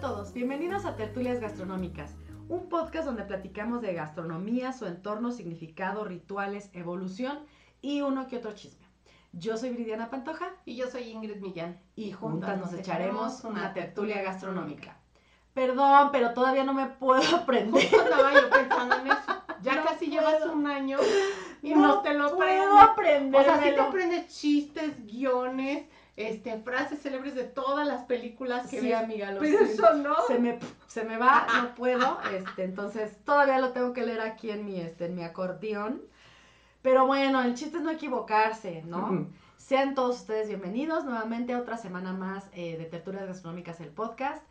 A todos, bienvenidos a Tertulias Gastronómicas, un podcast donde platicamos de gastronomía, su entorno, significado, rituales, evolución y uno que otro chisme. Yo soy Viridiana Pantoja Y yo soy Ingrid Millán. y juntas nos echaremos una tertulia gastronómica. Perdón, pero todavía no me puedo aprender. Justo yo pensando en eso. Ya No casi puedo. llevas un año y no, te lo puedo aprendes. O sea, sí te aprendes chistes, guiones, este, frases célebres de todas las películas que Sí, ves. amiga, lo eso no. se me, se me va, no puedo, este, entonces todavía lo tengo que leer aquí en mi, este, en mi acordeón. Pero bueno, el chiste es no equivocarse, ¿no? Sean todos ustedes bienvenidos nuevamente a otra semana más eh, de Tertulias Gastronómicas, el podcast.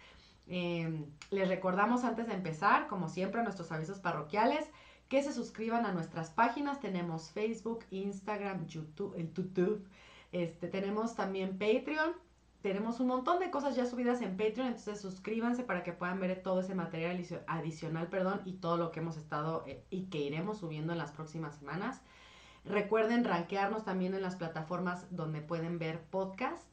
Eh, les recordamos antes de empezar, como siempre, nuestros avisos parroquiales, que se suscriban a nuestras páginas. Tenemos Facebook, Instagram, YouTube, el YouTube. Este, tenemos también Patreon. Tenemos un montón de cosas ya subidas en Patreon, entonces suscríbanse para que puedan ver todo ese material adicio- adicional, perdón, y todo lo que hemos estado eh, y que iremos subiendo en las próximas semanas. Recuerden rankearnos también en las plataformas donde pueden ver podcast.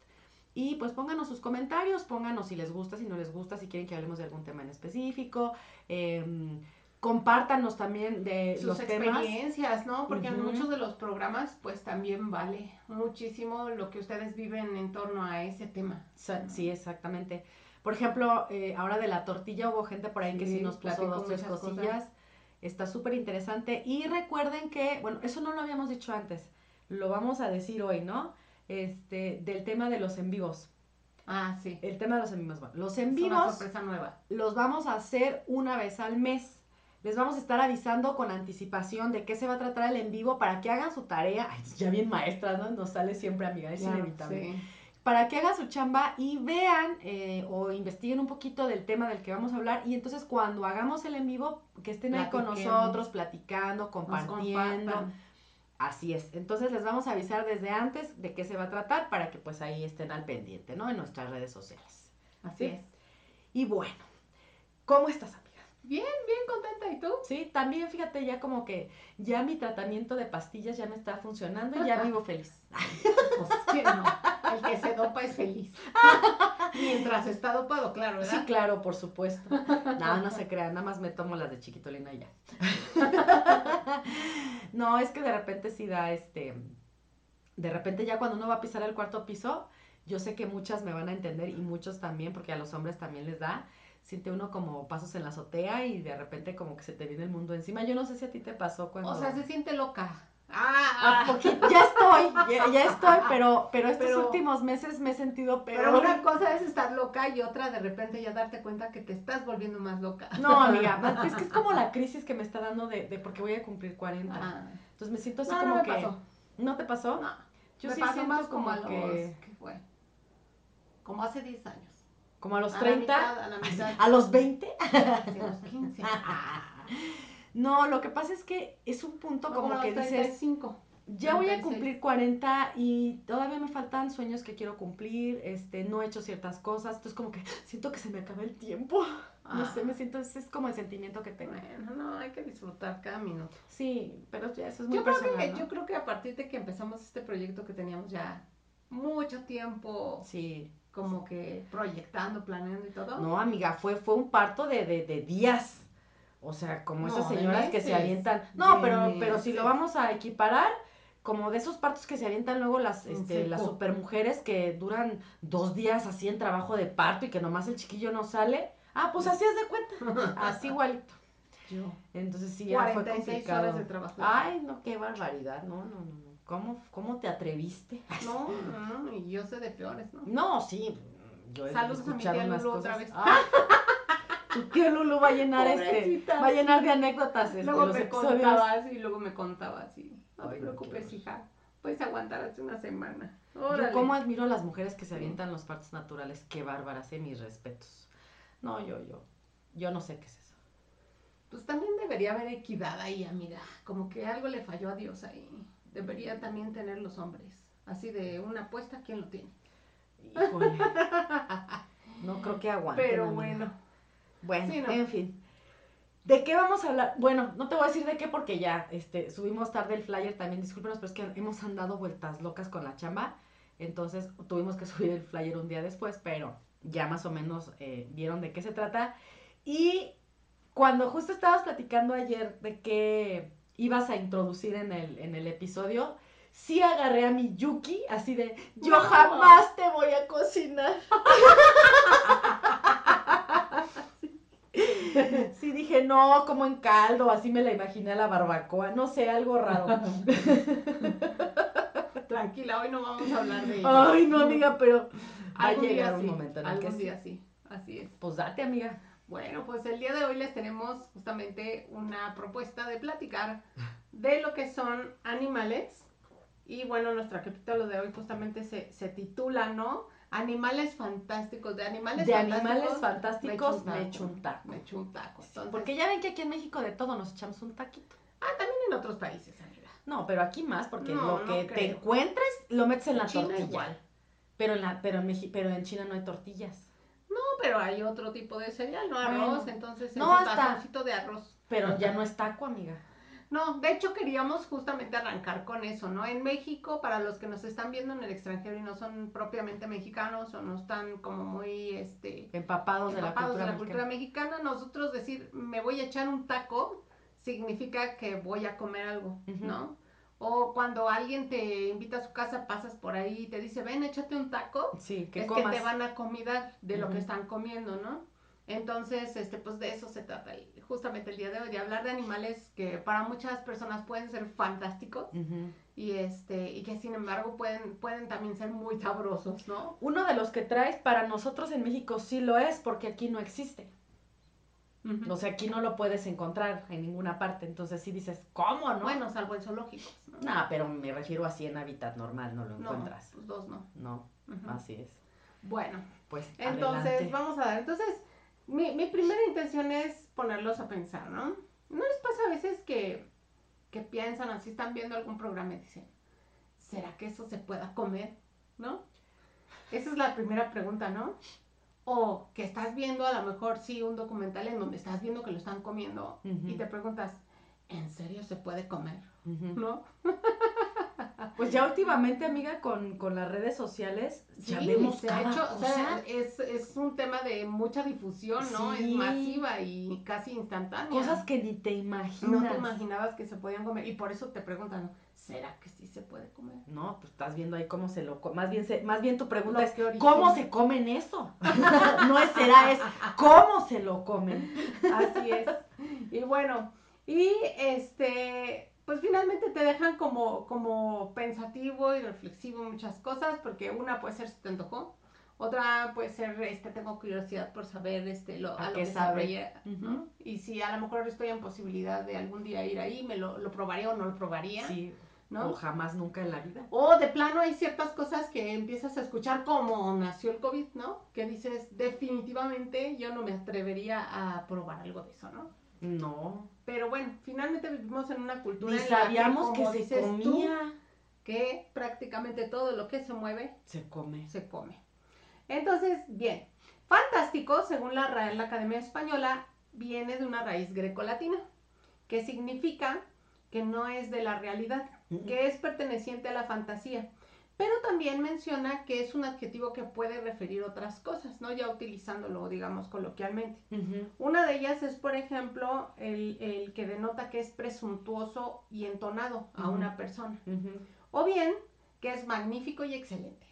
Y pues pónganos sus comentarios, pónganos si les gusta, si no les gusta, si quieren que hablemos de algún tema en específico. em, compártanos también de Sus los temas. experiencias, ¿no? Porque en muchos de los programas, pues también vale muchísimo lo que ustedes viven en torno a ese tema. Sí, exactamente. Por ejemplo, eh, ahora de la tortilla hubo gente por ahí que sí nos puso platicó dos, tres cosillas. cosas. Está súper interesante. Y recuerden que, bueno, eso no lo habíamos dicho antes. Lo vamos a decir hoy, ¿no? Este, del tema de los en vivos. Ah, sí. El tema de los en vivos. Bueno, los en Es una vivos sorpresa nueva. los vamos a hacer una vez al mes. Les vamos a estar avisando con anticipación de qué se va a tratar el en vivo para que hagan su tarea. Ay, ya bien maestra, ¿no? Nos sale siempre, amiga, es Ya, inevitable sí. para que hagan su chamba y vean eh, o investiguen un poquito del tema del que vamos a hablar y entonces cuando hagamos el en vivo que estén ahí con nosotros platicando, compartiendo. Así es. Entonces les vamos a avisar desde antes de qué se va a tratar para que pues ahí estén al pendiente, ¿no? En nuestras redes sociales. Así Sí. es. Y bueno, ¿cómo estás, amiga? Bien, bien contenta. ¿Y tú? Sí, también fíjate ya como que ya mi tratamiento de pastillas ya me está funcionando y ya vivo feliz. Pues ¿quién no? El que se dopa es feliz. Mientras está dopado, claro, ¿verdad? Sí, claro, por supuesto. No, no se crean, nada más me tomo las de chiquitolina y ya. No, es que de repente sí da este. De repente ya cuando uno va a pisar el cuarto piso, yo sé que muchas me van a entender y muchos también, porque a los hombres también les da. Siente uno como pasos en la azotea y de repente como que se te viene el mundo encima. Yo no sé si a ti te pasó cuando. O sea, se siente loca. Ah, Ah, poquito- ya estoy, ya, ya estoy, pero, pero estos Pero- últimos meses me he sentido peor. pero una cosa es estar loca y otra de repente ya darte cuenta que te estás volviendo más loca. No, amiga, es que es como la crisis que me está dando de, de porque voy a cumplir 40. Ah. Entonces me siento así No, como no me que. pasó. ¿No te pasó? No, Yo me sí pasó siento más como a los, que. ¿qué fue? Como hace 10 años. Como a los A la 30. mitad, a la mitad. ¿A los 20? Hace los 15. No, lo que pasa es que es un punto como los que dices, 35. ya voy a 36. cumplir 40 y todavía me faltan sueños que quiero cumplir, este, no he hecho ciertas cosas, entonces como que siento que se me acaba el tiempo. No Ah. sé, me siento, ese es como el sentimiento que tengo. Bueno, no, hay que disfrutar cada minuto. Sí, pero ya eso es muy Yo creo, personal, que, ¿no? yo creo que a partir de que empezamos este proyecto que teníamos ya mucho tiempo Sí. Como que proyectando, planeando y todo. No, amiga, fue, fue un parto de, de, de días. O sea, como esas No, señoras que se avientan. No, pero, pero si lo vamos a equiparar, como de esos partos que se avientan luego las, este, las seco. supermujeres que duran dos días así en trabajo de parto y que nomás el chiquillo no sale. Ah, pues así es de cuenta. Así igualito. Yo. Entonces sí, ya fue 46 complicado. horas de trabajo. Ay, no, qué barbaridad. No, no, no. ¿Cómo, ¿Cómo te atreviste? No, no, no, y yo sé de peores, ¿no? No, sí. Yo he Saludos a mi tía Lulu otra vez. Ah, tu tío Lulu va a llenar este, va a llenar de anécdotas este, Luego los me episodios. contabas y luego me contabas y no te preocupes, hija. puedes aguantar hasta una semana. Yo Órale. cómo admiro a las mujeres que se avientan los partos naturales. Qué bárbaras, eh, mis respetos. No, yo, yo, yo no sé qué es eso. Pues también debería haber equidad ahí, amiga. Como que algo le falló a Dios ahí. Debería también tener los hombres. Así de una apuesta, ¿quién lo tiene? Híjole. No creo que aguanten. Pero bueno. Bueno, Sí, no. en fin. ¿De qué vamos a hablar? Bueno, no te voy a decir de qué porque ya este, subimos tarde el flyer también, discúlpenos, pero es que hemos andado vueltas locas con la chamba. Entonces tuvimos que subir el flyer un día después, pero ya más o menos eh, vieron de qué se trata. Y cuando justo estabas platicando ayer de qué ibas a introducir en el, en el episodio, sí agarré a mi Yuki, así de, yo No. jamás te voy a cocinar. Sí, dije, no, como en caldo, así me la imaginé a la barbacoa, no sé, algo raro. Tranquila, hoy no vamos a hablar de ello. Ay, no, amiga, pero va a llegar un sí, momento en el que algún sí. día sí. Así es. Pues date, amiga. Bueno, pues el día de hoy les tenemos justamente una propuesta de platicar de lo que son animales. Y bueno, nuestro capítulo de hoy justamente se, se titula, ¿no? Animales fantásticos. De animales De fantásticos. animales fantásticos me me echo echo un taco. Me echo un taco. Entonces, Porque ya ven que aquí en México de todo nos echamos un taquito. Ah, también en otros países, amiga. No, pero aquí más, porque No, lo no que te encuentres lo metes en la China tortilla. igual. Pero en la, pero en Meji- pero en China no hay tortillas. Pero hay otro tipo de cereal, no Bueno. arroz, entonces es un hasta- de arroz. Pero ya no es taco, amiga. No, de hecho queríamos justamente arrancar con eso, ¿no? En México, para los que nos están viendo en el extranjero y no son propiamente mexicanos o no están como muy, este, Empapados de la cultura de la cultura mexicana. nosotros decir, me voy a echar un taco, significa que voy a comer algo. ¿no? O cuando alguien te invita a su casa, pasas por ahí y te dice, ven, échate un taco, Sí, que es comas. que te van a comidar de lo que están comiendo, ¿no? Entonces, este, pues de eso se trata justamente el día de hoy, de hablar de animales que para muchas personas pueden ser fantásticos y este, y que sin embargo pueden, pueden también ser muy sabrosos, ¿no? Uno de los que traes para nosotros en México sí lo es porque aquí no existe. O sea, aquí no lo puedes encontrar en ninguna parte. Entonces sí dices, ¿cómo no? Bueno, salvo en zoológicos, ¿no? No, pero me refiero así en hábitat normal, no lo no, encuentras. pues dos no. No, así es. Bueno, Pues entonces adelante. vamos a dar, entonces mi, mi primera intención es ponerlos a pensar, ¿no? ¿No les pasa a veces que, que piensan así, están viendo algún programa y dicen, ¿será que eso se pueda comer? ¿No? Esa es la primera pregunta, ¿no? O que estás viendo a lo mejor sí un documental en donde estás viendo que lo están comiendo y te preguntas, ¿en serio se puede comer? ¿No? Pues ya últimamente, amiga, con, con las redes sociales, ya vemos se ha cada hecho, o cosa. sea, es, es un tema de mucha difusión, ¿no? Sí. Es masiva y casi instantánea. cosas que ni te imaginas. no te imaginabas que se podían comer. Y por eso te preguntan, ¿será que sí se puede comer? No, pues estás viendo ahí cómo se lo más bien se, más bien tu pregunta es. ¿cómo se comen eso? no es será es ¿cómo se lo comen? Así es. Y bueno, y este, pues finalmente te dejan como, como pensativo y reflexivo en muchas cosas, porque una puede ser si te antojó, otra puede ser, este, tengo curiosidad por saber, este, lo, ¿A a, lo que sabe? Y si a lo mejor estoy en posibilidad de algún día ir ahí, me lo, lo probaría o no lo probaría, Sí, ¿no? o jamás nunca en la vida. O de plano hay ciertas cosas que empiezas a escuchar como nació el COVID, ¿no? Que dices, definitivamente yo no me atrevería a probar algo de eso, ¿no? No, Pero bueno, finalmente vivimos en una cultura ni en la sabíamos que, como se dices comía. que prácticamente todo lo que se mueve Se come. se come. Entonces, bien, fantástico, según la Real Academia Española, viene de una raíz grecolatina, que significa que no es de la realidad, que es perteneciente a la fantasía. Pero también menciona que es un adjetivo que puede referir otras cosas, ¿no? Ya utilizándolo, digamos, coloquialmente. Una de ellas es, por ejemplo, el, el que denota que es presuntuoso y entonado a una persona. O bien, que es magnífico y excelente.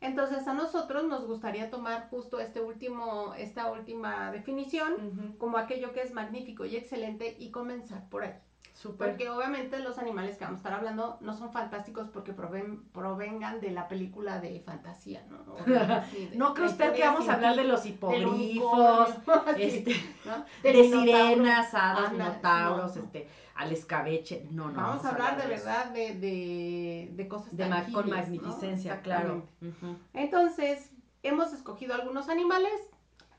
Entonces, a nosotros nos gustaría tomar justo este último, esta última definición como aquello que es magnífico y excelente y comenzar por ahí. Súper. Porque obviamente los animales que vamos a estar hablando no son fantásticos porque proven- provengan de la película de fantasía, ¿no? O así, de- No cree usted que vamos a hablar de los hipogrifos, este, ¿no? de sirenas, hadas, Ándale, minotauros, no. este, al escabeche. No, no. Vamos a hablar de verdad de, de, de cosas De ma- con magnificencia, claro. Entonces, hemos escogido algunos animales,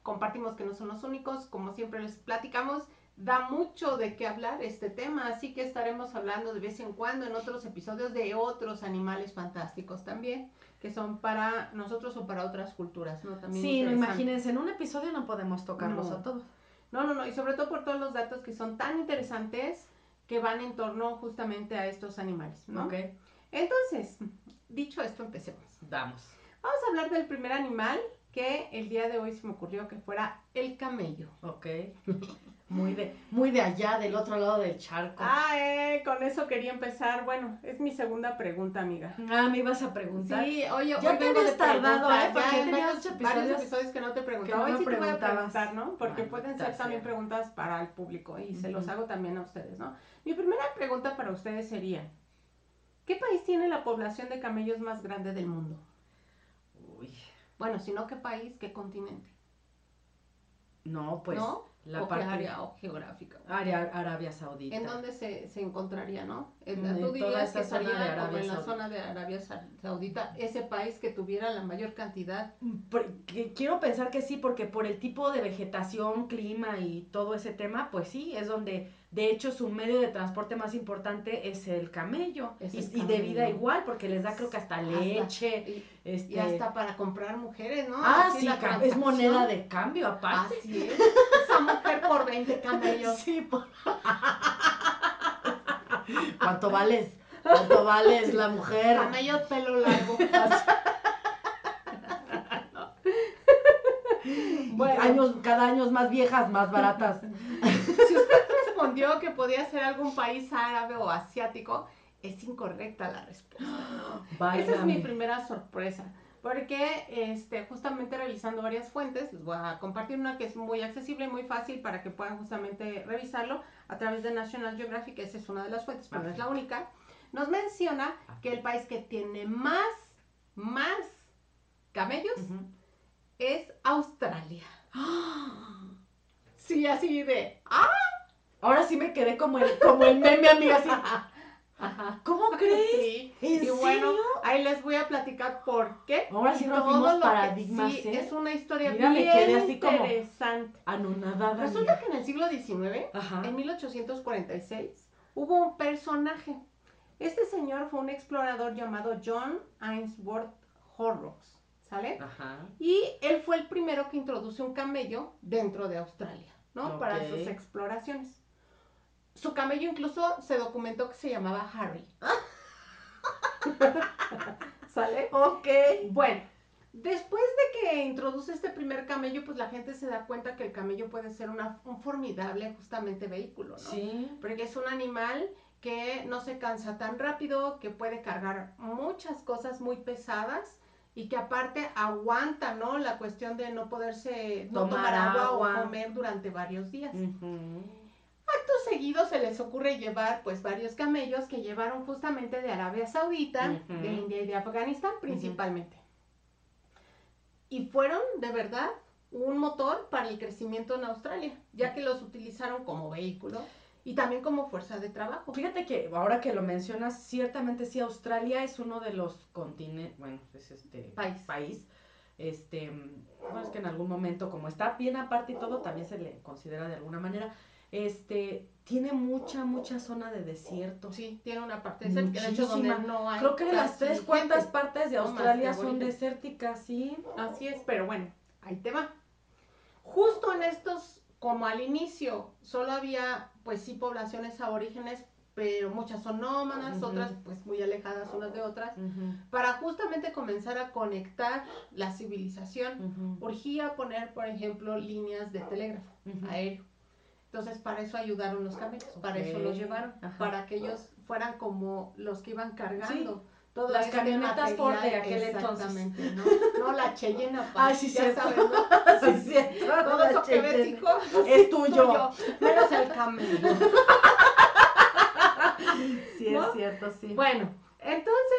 compartimos que no son los únicos, como siempre les platicamos, da mucho de qué hablar este tema, así que estaremos hablando de vez en cuando en otros episodios de otros animales fantásticos también, que son para nosotros o para otras culturas, ¿no? También Sí, no, imagínense, en un episodio no podemos tocarlos No. a todos. No, no, no, y sobre todo por todos los datos que son tan interesantes que van en torno justamente a estos animales, ¿no? Ok, Entonces, dicho esto, empecemos. damos. Vamos a hablar del primer animal que el día de hoy se me ocurrió que fuera el camello. Ok. Muy de, muy de allá, del otro lado del charco. Ah, eh, con eso quería empezar. Bueno, es mi segunda pregunta, amiga. Ah, me ibas a preguntar. Sí, oye, Ya te habías tardado, ¿eh? Porque ya ya en tenías varios, episodios episodios que no te que preguntaba. no Hoy me sí te voy a preguntar, ¿no? Porque Maldita pueden ser sea. también preguntas para el público y se los hago también a ustedes, ¿no? Mi primera pregunta para ustedes sería, ¿qué país tiene la población de camellos más grande del mundo? Uy, Bueno, si no, ¿qué país? ¿Qué continente? no, pues ¿No? La ¿O parte área o geográfica? área Arabia Saudita. ¿En dónde se, se encontraría, no? En, En tú toda dirías esa que zona de como Arabia en la zona de Arabia Sa- Saudita, ese país que tuviera la mayor cantidad. Que- quiero pensar que sí, porque por el tipo de vegetación, clima y todo ese tema, pues sí, es donde, de hecho, su medio de transporte más importante es el camello. Es y, el y de vida camello. igual, porque les da creo que hasta leche. Y, este... y hasta para comprar mujeres, ¿no? Ah, Así sí, la es moneda de cambio aparte. Así es. Esa mujer por 20 camellos. Sí, por- ¿Cuánto vales? ¿Cuánto vales la mujer? Camellos pelo largo. Bueno, años, cada año más viejas, más baratas. Si usted respondió que podía ser algún país árabe o asiático, es incorrecta la respuesta. Esa es mi primera sorpresa. Porque este, justamente revisando varias fuentes, les voy a compartir una que es muy accesible y muy fácil para que puedan justamente revisarlo a través de National Geographic, esa es una de las fuentes, pero no es la única. Nos menciona que el país que tiene más, más camellos es Australia. Sí, así de, ah, Ahora sí me quedé como el, como el meme, amiga, así. Ajá. ¿Cómo crees? Sí. ¿En y bueno, ahí les voy a platicar por qué. Ahora sí rompimos paradigmas, sí, ¿eh? es una historia Mira, me bien quedé así como- interesante. Anonadada. Resulta que en el siglo XIX, Ajá. en 1846, hubo un personaje. Este señor fue un explorador llamado John Ainsworth Horrocks, ¿sale? Ajá. Y él fue el primero que introduce un camello dentro de Australia, ¿no? Para sus exploraciones. Su camello incluso se documentó que se llamaba Harry. ¿Sale? Ok. Bueno, después de que introduce este primer camello, pues la gente se da cuenta que el camello puede ser una- un formidable justamente vehículo, ¿no? Sí. Porque es un animal que no se cansa tan rápido, que puede cargar muchas cosas muy pesadas y que aparte aguanta, ¿no? La cuestión de no poderse no Tomar tomar agua, agua. o comer durante varios días. Ujú. Acto seguido se les ocurre llevar pues varios camellos que llevaron justamente de Arabia Saudita, de India y de Afganistán principalmente. Y fueron de verdad un motor para el crecimiento en Australia, ya que los utilizaron como vehículo y también como fuerza de trabajo. Fíjate que ahora que lo mencionas, ciertamente sí, Australia es uno de los continentes, bueno, es este País. país, este, bueno, es que en algún momento, como está bien aparte y todo, también se le considera de alguna manera, este, tiene mucha, mucha zona de desierto. Sí, tiene una parte desértica, de hecho donde no hay Creo que de las tres cuartas partes de Australia son desérticas, sí. Así es, pero bueno, ahí te va. Justo en estos, como al inicio, solo había, pues sí, poblaciones aborígenes, pero muchas son nómadas, otras pues muy alejadas unas de otras, para justamente comenzar a conectar la civilización. Urgía poner, por ejemplo, líneas de telégrafo aéreo. Entonces, para eso ayudaron los camellos, para eso los llevaron, ajá. para que ellos fueran como los que iban cargando. todo las este camionetas Ford de aquel entonces. Exactamente, ¿no? No, la Cheyenne, Ay, sí, ya cierto. sabes, ¿no? Sí, cierto. Todo la eso que ves, hijo, Es tuyo. menos el camello. es cierto, sí. Bueno, entonces,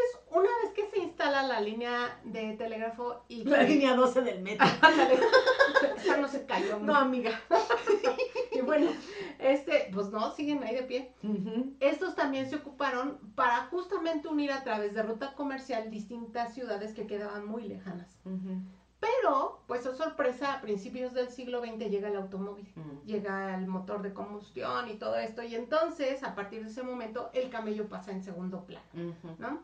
la línea de telégrafo y... La línea 12 del metro. Esa no se cayó. No, amiga. Y bueno, este, pues no, siguen ahí de pie. Ujú. Estos también se ocuparon para justamente unir a través de ruta comercial distintas ciudades que quedaban muy lejanas. Ujú. Pero, pues, oh sorpresa, a principios del siglo XX llega el automóvil. Mm. llega el motor de combustión y todo esto, y entonces a partir de ese momento el camello pasa en segundo plano. ¿no?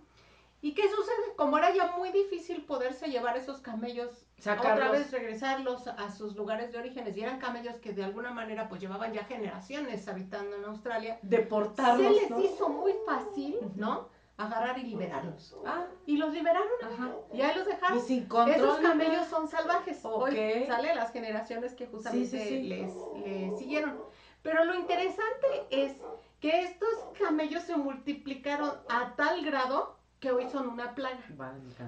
¿Y qué sucede? Como era ya muy difícil poderse llevar esos camellos, otra vez regresarlos a sus lugares de orígenes, y eran camellos que de alguna manera pues llevaban ya generaciones habitando en Australia, Deportarlos, se les ¿no? hizo muy fácil. ¿no? Agarrar y liberarlos. Ah, Y los liberaron, ajá. y ahí los dejaron. Y sin control. Esos camellos son salvajes. Ok. Hoy sale las generaciones que justamente Sí, sí, sí. Les, les siguieron. Pero lo interesante es que estos camellos se multiplicaron a tal grado que hoy son una plaga.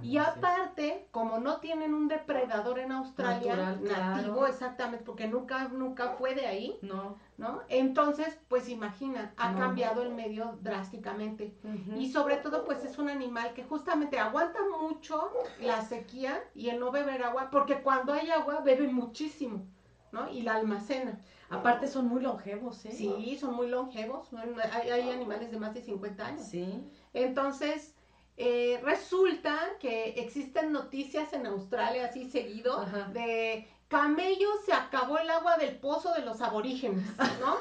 Y aparte, como no tienen un depredador en Australia, Natural, nativo claro. exactamente, porque nunca, nunca fue de ahí, No. ¿no? Entonces, pues imagina, ha No. cambiado el medio drásticamente. Y sobre todo, pues es un animal que justamente aguanta mucho la sequía y el no beber agua, porque cuando hay agua bebe muchísimo, ¿no? Y la almacena. Aparte son muy longevos, ¿eh? Sí, son muy longevos, hay, hay animales de más de 50 años. Sí. Entonces, eh, resulta que existen noticias en Australia así seguido Ajá. de camello se acabó el agua del pozo de los aborígenes, ¿no?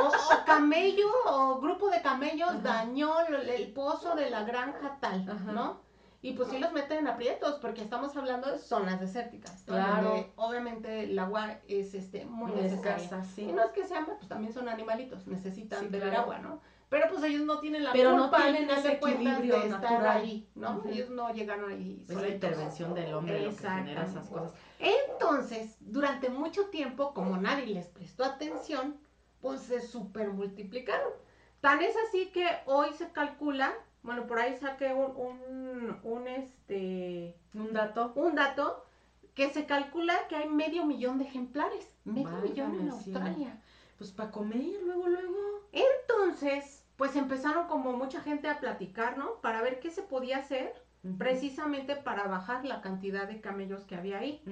O, o camello o grupo de camellos Ajá. dañó el pozo de la granja tal, Ajá. ¿no? Y pues sí los meten en aprietos porque estamos hablando de zonas desérticas. Donde obviamente el agua es este, muy Muy necesaria. escasa, sí. Y no es que sean, pues también son animalitos, necesitan Sí, beber claro. agua, ¿no? Pero pues ellos no tienen la Pero no culpa tienen ese equilibrio de estar natural. ahí, ¿no? Ellos no llegaron ahí Es la intervención del hombre lo que genera esas cosas. Entonces, durante mucho tiempo, como nadie les prestó atención, pues se super multiplicaron. Tan es así que hoy se calcula, bueno, por ahí saqué un, un, un, este, Un dato. un dato que se calcula que hay medio millón de ejemplares, medio Válgame, millón en sí. Australia. Pues para comer, luego, luego. Entonces, pues empezaron como mucha gente a platicar, ¿no? Para ver qué se podía hacer precisamente para bajar la cantidad de camellos que había ahí.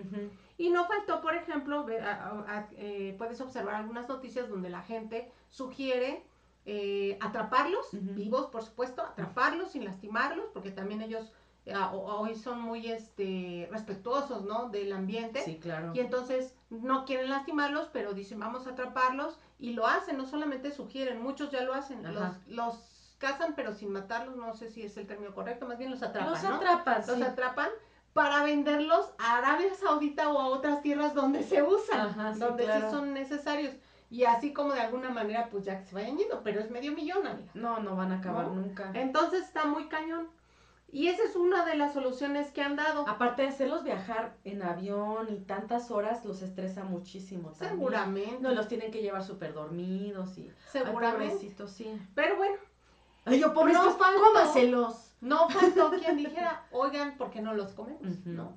Y no faltó, por ejemplo, ver- a- a- a- eh, puedes observar algunas noticias donde la gente sugiere eh, atraparlos, vivos por supuesto, atraparlos sin lastimarlos, porque también ellos eh, hoy son muy este, respetuosos, ¿no? Del ambiente. Sí, claro. Y entonces no quieren lastimarlos, pero dicen vamos a atraparlos y lo hacen, no solamente sugieren, muchos ya lo hacen, Ajá. los, los cazan pero sin matarlos, no sé si es el término correcto, más bien los atrapan, Los ¿no? atrapas, Los sí. atrapan para venderlos a Arabia Saudita o a otras tierras donde se usan, Ajá, sí, donde claro. sí son necesarios. Y así como de alguna manera pues ya que se vayan yendo, pero es medio millón, amiga. No, no van a acabar ¿No? nunca. Entonces está muy cañón. Y esa es una de las soluciones que han dado. Aparte de hacerlos viajar en avión y tantas horas, los estresa muchísimo también. Seguramente. No, los tienen que llevar súper dormidos y... Ay, seguramente. pobrecitos, sí. Pero bueno, Ay, yo, pobrecitos, No faltó. cómaselos. No faltó quien dijera, oigan, ¿por qué no los comemos? ¿No?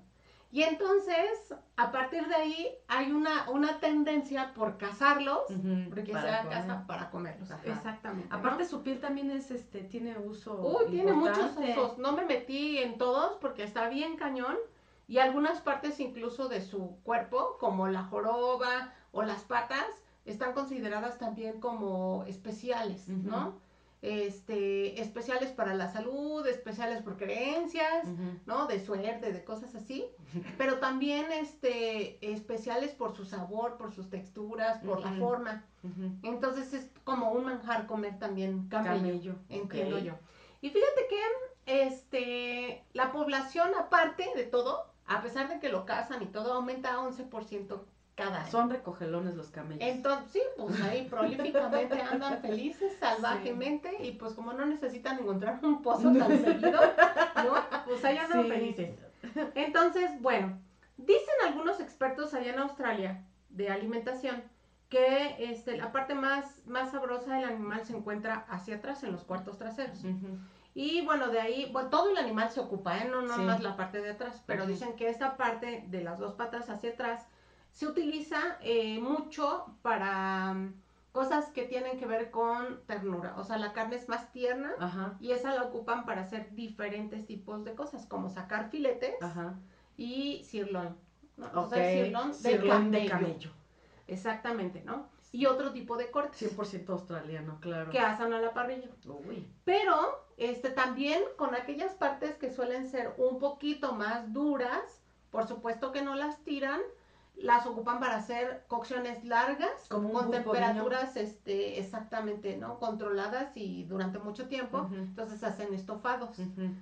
Y entonces, a partir de ahí, hay una, una tendencia por cazarlos, porque sea comer. caza para comerlos. Ajá. Exactamente. ¿no? Aparte su piel también es, este, tiene uso Uy, tiene muchos usos. No me metí en todos porque está bien cañón. Y algunas partes incluso de su cuerpo, como la joroba o las patas, están consideradas también como especiales. ¿no? Este, especiales para la salud, especiales por creencias. ¿no? De suerte, de cosas así. Pero también este, especiales por su sabor, por sus texturas, por la forma. Entonces es como un manjar comer también camello. Camello. Entiendo yo. Y fíjate que este, la población, aparte de todo, a pesar de que lo cazan y todo, aumenta a 11% cada año. Son recogelones los camellos. Entonces, sí, pues ahí prolíficamente andan felices, salvajemente, y pues como no necesitan encontrar un pozo tan seguido, ¿no? Pues ahí andan Sí. felices. Entonces, bueno, dicen algunos expertos allá en Australia de alimentación que este, la parte más, más sabrosa del animal se encuentra hacia atrás, en los cuartos traseros. Ujú. Y bueno, de ahí, bueno, todo el animal se ocupa, ¿eh? no nada Sí. más la parte de atrás, pero Ujú. dicen que esta parte de las dos patas hacia atrás se utiliza eh, mucho para, cosas que tienen que ver con ternura. O sea, la carne es más tierna Ajá. y esa la ocupan para hacer diferentes tipos de cosas, como sacar filetes Ajá. y sirloin. ¿no? O Ok. sea, sirloin de Sirloin de camello. camello. Exactamente, ¿no? Y otro tipo de cortes 100% australiano, claro. que asan a la parrilla. Uy. Pero este también con aquellas partes que suelen ser un poquito más duras, por supuesto que no las tiran, las ocupan para hacer cocciones largas Como con temperaturas este exactamente, ¿no? controladas y durante mucho tiempo. Entonces hacen estofados.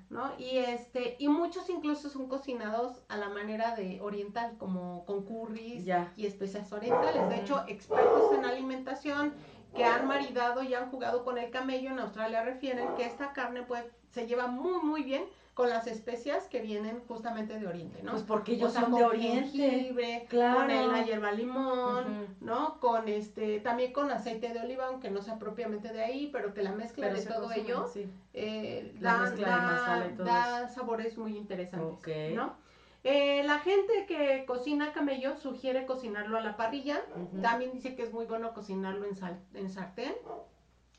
¿no? Y este y muchos incluso son cocinados a la manera de oriental, como con curries Ya. y especias orientales. De hecho, expertos en alimentación que han maridado y han jugado con el camello en Australia refieren que esta carne pues se lleva muy muy bien con las especias que vienen justamente de Oriente, ¿no? Pues porque O ellos sea, son de Oriente. jengibre, Claro. con el- la hierba limón. ¿no? Con este, también con aceite de oliva, aunque no sea propiamente de ahí, pero que la mezcla de todo ello Sí. eh, La da, da- y da sabores muy interesantes. Eh, la gente que cocina camello sugiere cocinarlo a la parrilla. También dice que es muy bueno cocinarlo en, sal- en sartén.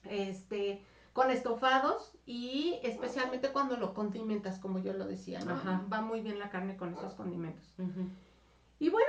Este, con estofados y especialmente cuando lo condimentas, como yo lo decía, ¿no? Ajá. Va muy bien la carne con esos condimentos. Ujú. Y bueno,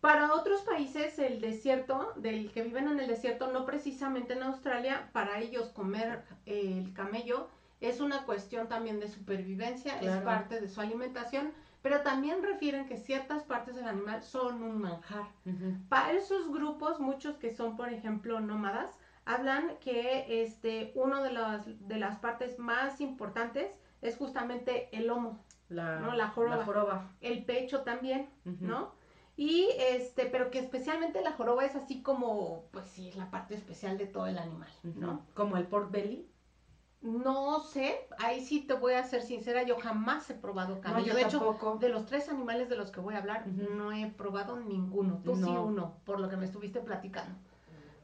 para otros países el desierto, del que viven en el desierto, no precisamente en Australia, para ellos comer eh, el camello es una cuestión también de supervivencia, es Claro. parte de su alimentación, pero también refieren que ciertas partes del animal son un manjar. Ujú. Para esos grupos, muchos que son, por ejemplo, nómadas, hablan que este, una de las, de las partes más importantes es justamente el lomo, La, No, la joroba. La joroba. el pecho también. ¿no? Y este, pero que especialmente la joroba es así como, pues sí, es la parte especial de todo el animal. ¿no? Como el pork belly. No sé, ahí sí te voy a ser sincera, yo jamás he probado camello. yo de hecho, tampoco. de los tres animales de los que voy a hablar, no he probado ninguno. Tú sí No. uno, por lo que me estuviste platicando.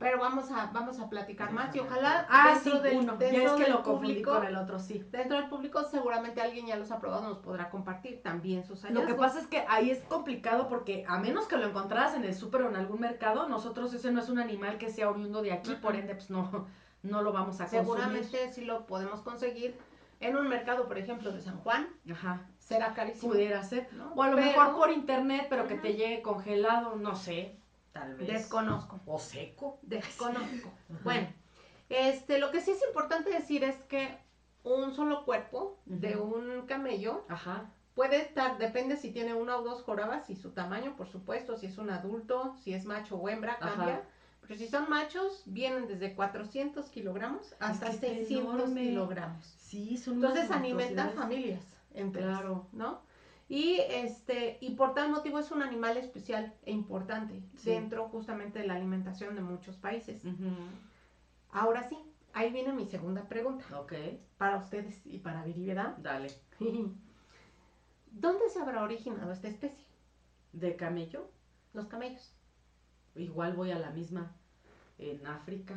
Pero vamos a, vamos a platicar más y ojalá. Ah, dentro sí, del, uno. Ya dentro es que del lo confundí público, con el otro, sí. dentro del público seguramente alguien ya los ha probado, nos podrá compartir también sus Lo hallazgos. que pasa es que ahí es complicado porque a menos que lo encontraras en el súper o en algún mercado, nosotros ese no es un animal que sea oriundo de aquí, por ende pues no, no lo vamos a consumir. Seguramente sí lo podemos conseguir en un mercado, por ejemplo, de San Juan. Ajá, Será carísimo. pudiera ser. ¿no? O a lo Pero mejor por internet, pero que te llegue congelado, no sé, tal vez. Desconozco. O seco. Desconozco. Bueno, este, lo que sí es importante decir es que un solo cuerpo de un camello Ajá, puede estar, depende si tiene una o dos jorobas y su tamaño, por supuesto, si es un adulto, si es macho o hembra, Ajá. cambia. Pero si son machos, vienen desde 400 kilogramos hasta que está 600 enorme. kilogramos. sí, son Entonces alimentan familias enteras, Claro. ¿no? Y este y por tal motivo es un animal especial e importante Sí. dentro justamente de la alimentación de muchos países. Ahora sí, ahí viene mi segunda pregunta Ok, para ustedes y para Viri, ¿verdad? dale. ¿Dónde se habrá originado esta especie? ¿De camello? Los camellos. Igual voy a la misma en África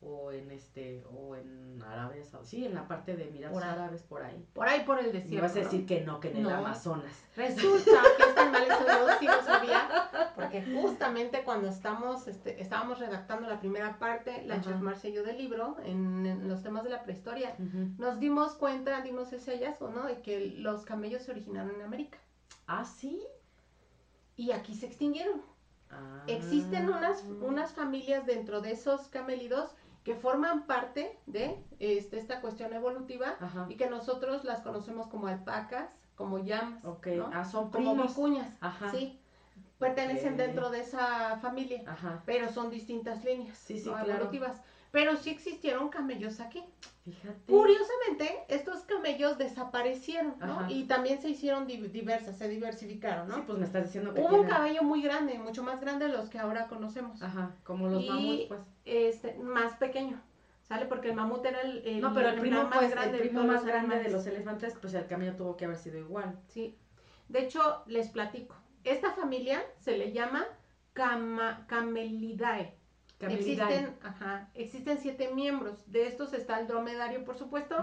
o en este o en Arabia Saudí, sí, en la parte de Emiratos Por. Árabes por ahí. Por ahí por el Me desierto. vas a decir que no, que en el. Amazonas. Resulta que este animal eso yo sí lo sabía, porque justamente cuando estamos, este, estábamos redactando la primera parte, la. Chef Marcello del libro, en, en los temas de la prehistoria, nos dimos cuenta, dimos ese hallazgo, ¿no? De que los camellos se originaron en América Ah, sí. y aquí se extinguieron. Ah. Existen unas, unas familias dentro de esos camelidos que forman parte de este, esta cuestión evolutiva Ajá. y que nosotros las conocemos como alpacas, como llamas, Ok. ¿no? Ah, son como vicuñas, Ajá. sí, pertenecen dentro de esa familia, Ajá. pero son distintas líneas Sí, sí, ¿no? claro. evolutivas. Pero sí existieron camellos aquí. Fíjate. Curiosamente, estos camellos desaparecieron, ¿no? Ajá. Y también se hicieron di- diversas, se diversificaron, ¿no? Sí, pues me estás diciendo que Hubo un cabello muy grande, mucho más grande de los que ahora conocemos. Ajá, como los Y- mamuts, pues. Este, más pequeño, ¿sale? Porque el mamut era el, el No, pero el ejemplar primo, pues, el de primo todos más los grande de los elefantes, pues el camello tuvo que haber sido igual. Sí. De hecho, les platico. Esta familia se le llama Cama- Camelidae. Existen, ajá, existen siete miembros. De estos está el dromedario, por supuesto,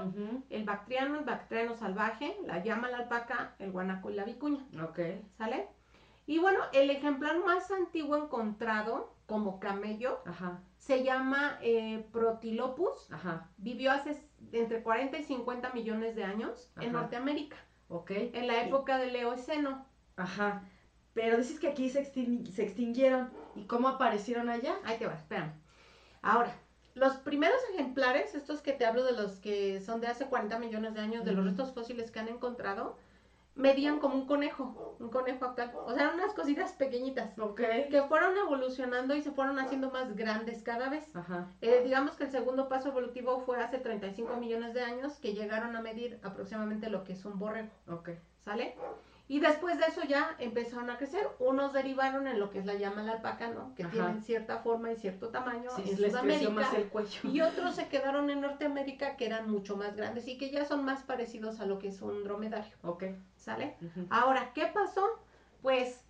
el bactriano, el bactriano salvaje, la llama, la alpaca, el guanaco y la vicuña. Ok. ¿Sale? Y bueno, el ejemplar más antiguo encontrado como camello, Ajá, se llama eh, Protilopus. ajá, Vivió hace entre 40 y 50 millones de años en. Norteamérica, ok. en la época del Eoceno. Ajá. Pero dices que aquí se, extin- se extinguieron. ¿Y cómo aparecieron allá? Ahí te va, espérame. Ahora, los primeros ejemplares, estos que te hablo de los que son de hace 40 millones de años, de los restos fósiles que han encontrado, medían como un conejo, un conejo actual. O sea, eran unas cositas pequeñitas Ok. que fueron evolucionando y se fueron haciendo más grandes cada vez. Ajá. Eh, digamos que el segundo paso evolutivo fue hace 35 millones de años que llegaron a medir aproximadamente lo que es un borrego, Ok. ¿sale? Y después de eso ya empezaron a crecer. Unos derivaron en lo que es la llama la alpaca, ¿no? Que Ajá. tienen cierta forma y cierto tamaño Sí, en Sudamérica. más el cuello. Y otros se quedaron en Norteamérica que eran mucho más grandes y que ya son más parecidos a lo que es un dromedario, Ok. ¿sale? Ahora, ¿qué pasó? Pues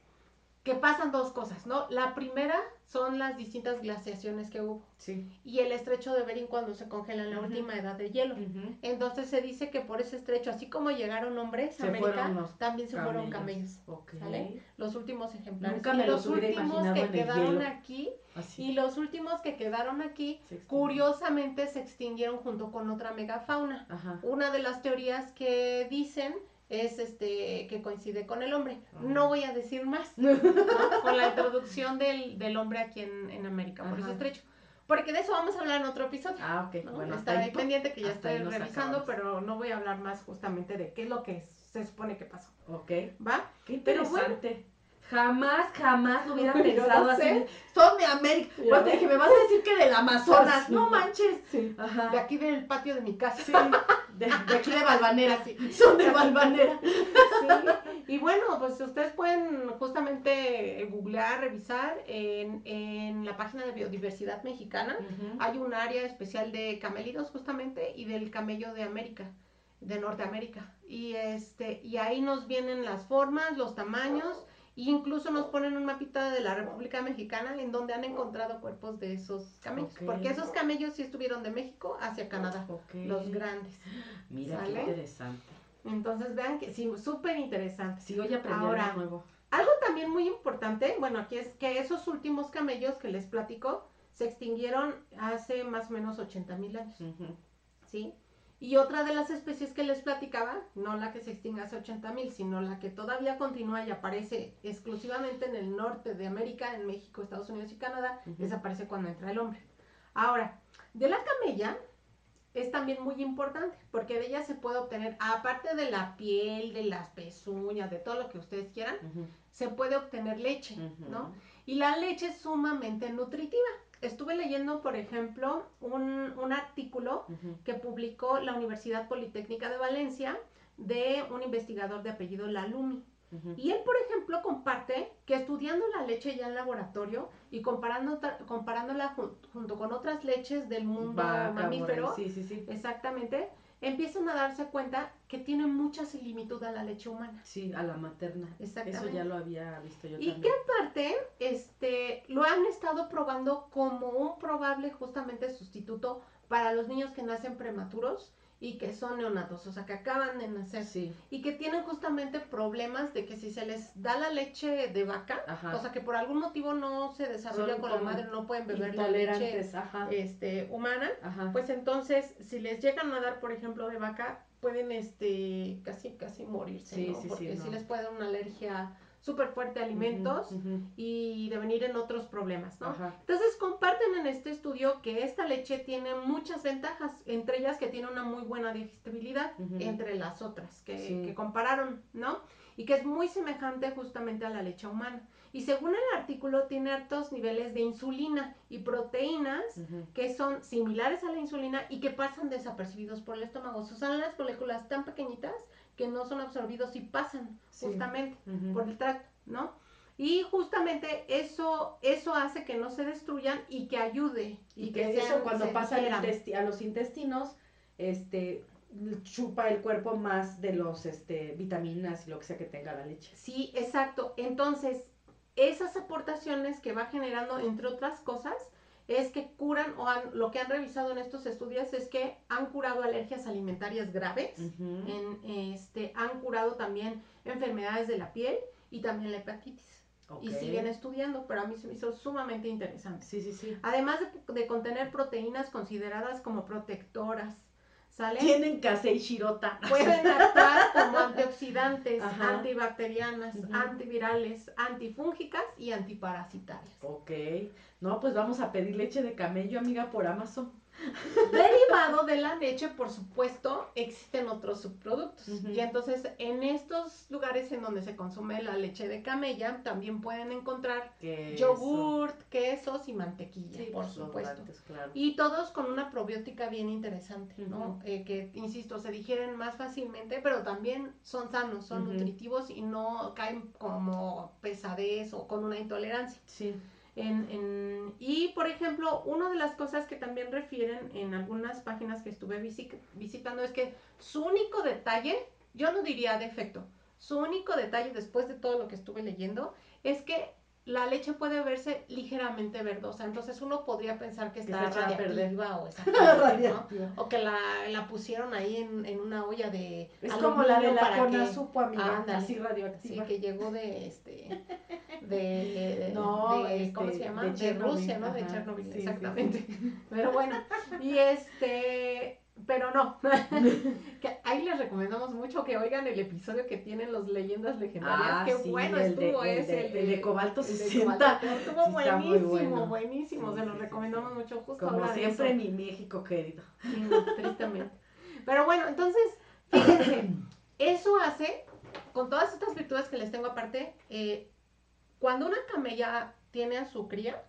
que pasan dos cosas, ¿no? La primera son las distintas glaciaciones que hubo Sí. y el estrecho de Bering cuando se congela en la última edad de hielo. Entonces se dice que por ese estrecho, así como llegaron hombres a América, también se fueron camellos. ¿Sale? Los últimos ejemplares. Nunca Y me los últimos que quedaron hielo. aquí Así. y los últimos que quedaron aquí, Se curiosamente se extinguieron junto con otra megafauna. Ajá. Una de las teorías que dicen es este que coincide con el hombre. No voy a decir más, ¿no? con la introducción del, del hombre aquí en, en América, por Ajá. estrecho. Porque de eso vamos a hablar en otro episodio. Ah, ok. ¿no? Bueno, Está ahí pendiente que ya estoy revisando, acabamos. pero no voy a hablar más justamente de qué es lo que se supone que pasó. Ok. ¿Va? Qué Pero bueno. Jamás, jamás lo hubiera Yo pensado no así. Son de América. Pues te dije, me vas a decir que del Amazonas. Sí. No manches. Sí. Ajá. De aquí del patio de mi casa. Sí. De, de aquí de Valvanera. Sí. Son de Valvanera. Sí, y bueno, pues ustedes pueden justamente googlear, revisar en, en la página de Biodiversidad Mexicana. Hay un área especial de camélidos justamente y del camello de América, de Norteamérica. Y este y ahí nos vienen las formas, los tamaños e incluso nos ponen un mapita de la República Mexicana en donde han encontrado cuerpos de esos camellos, porque esos camellos sí estuvieron de México hacia Canadá, los grandes. Mira ¿Sale? qué interesante. Entonces vean que sí, súper interesante. Sí, aprendí Ahora, algo nuevo. Algo también muy importante, bueno, aquí es que esos últimos camellos que les platico se extinguieron hace más o menos 80 mil años. ¿sí? Y otra de las especies que les platicaba, no la que se extingue hace 80 mil, sino la que todavía continúa y aparece exclusivamente en el norte de América, en México, Estados Unidos y Canadá, desaparece cuando entra el hombre. Ahora, de la camella es también muy importante, porque de ella se puede obtener, aparte de la piel, de las pezuñas, de todo lo que ustedes quieran, se puede obtener leche. ¿no? Y la leche es sumamente nutritiva. Estuve leyendo, por ejemplo, un, un artículo que publicó la Universidad Politécnica de Valencia de un investigador de apellido Lalumi. Y él, por ejemplo, comparte que estudiando la leche ya en laboratorio y comparando, comparándola jun- junto con otras leches del mundo Vaca, mamífero, Sí, sí, sí. exactamente, empiezan a darse cuenta que tiene mucha similitud a la leche humana. Sí, a la materna. Exactamente. Eso ya lo había visto yo Y también. que aparte, este, lo han estado probando como un probable justamente sustituto para los niños que nacen prematuros y que son neonatos, o sea, que acaban de nacer Sí, y que tienen justamente problemas de que si se les da la leche de vaca, ajá. o sea, que por algún motivo no se desarrolla con la madre, no pueden beber la leche ajá. este, humana, Ajá. pues entonces si les llegan a dar, por ejemplo, de vaca, pueden este casi casi morirse, Sí, ¿no? sí, sí, Porque sí no. les puede dar una alergia súper fuerte alimentos y devenir en otros problemas, ¿no? Ajá. Entonces comparten en este estudio que esta leche tiene muchas ventajas, entre ellas que tiene una muy buena digestibilidad entre las otras que, Sí. que compararon, ¿no? Y que es muy semejante justamente a la leche humana. Y según el artículo tiene altos niveles de insulina y proteínas que son similares a la insulina y que pasan desapercibidos por el estómago. O sea, son las moléculas tan pequeñitas que no son absorbidos y pasan Sí. justamente por el tracto, ¿no? Y justamente eso, eso hace que no se destruyan y que ayude. Y que eso cuando pasa a los intestinos, este, chupa el cuerpo más de los, este, vitaminas y lo que sea que tenga la leche. Sí, exacto. Entonces, esas aportaciones que va generando, entre otras cosas, es que curan o han- lo que han revisado en estos estudios es que han curado alergias alimentarias graves, en, este, han curado también enfermedades de la piel y también la hepatitis. y siguen estudiando, pero a mí se me hizo sumamente interesante. Sí, sí, sí. Además de, de contener proteínas consideradas como protectoras, ¿sale? Tienen casei shirota. Pueden actuar como antioxidantes, Ajá. antibacterianas, antivirales, antifúngicas y antiparasitarias. Ok. No, pues vamos a pedir leche de camello, amiga, por Amazon. Derivado de la leche, por supuesto, existen otros subproductos. Y entonces, en estos lugares en donde se consume la leche de camella, también pueden encontrar Que yogurt, quesos y mantequilla, Sí, por pues, supuesto. claro. Y todos con una probiótica bien interesante, ¿no? Eh, que, insisto, se digieren más fácilmente, pero también son sanos, son nutritivos y no caen como pesadez o con una intolerancia. Sí. En, y, por ejemplo, una de las cosas que también refieren en algunas páginas que estuve visi- visitando es que su único detalle, yo no diría defecto, su único detalle después de todo lo que estuve leyendo es que la leche puede verse ligeramente verdosa. Entonces uno podría pensar que está radiactiva o ¿no? O que la, la pusieron ahí en, en una olla de Es como la de la Conazupo, amiga. Ándale. Así Sí, radioactiva. que llegó de este de, No, de- ¿cómo este, se llama? de Rusia, ¿no? De Chernobyl, sí, sí, exactamente. Pero bueno, y este, pero no. que ahí les recomendamos mucho que oigan el episodio que tienen los leyendas legendarias. Ah, Qué sí, bueno el de- estuvo el ese, de- el de Cobalto el de 60. Cobalto. Estuvo Sí, buenísimo, bueno. buenísimo. Sí, Se los recomendamos mucho, justo Como de siempre, mi México querido. Tristemente. Pero bueno, entonces, fíjense, eso hace, con todas estas virtudes que les tengo aparte, eh, cuando una camella tiene a su cría,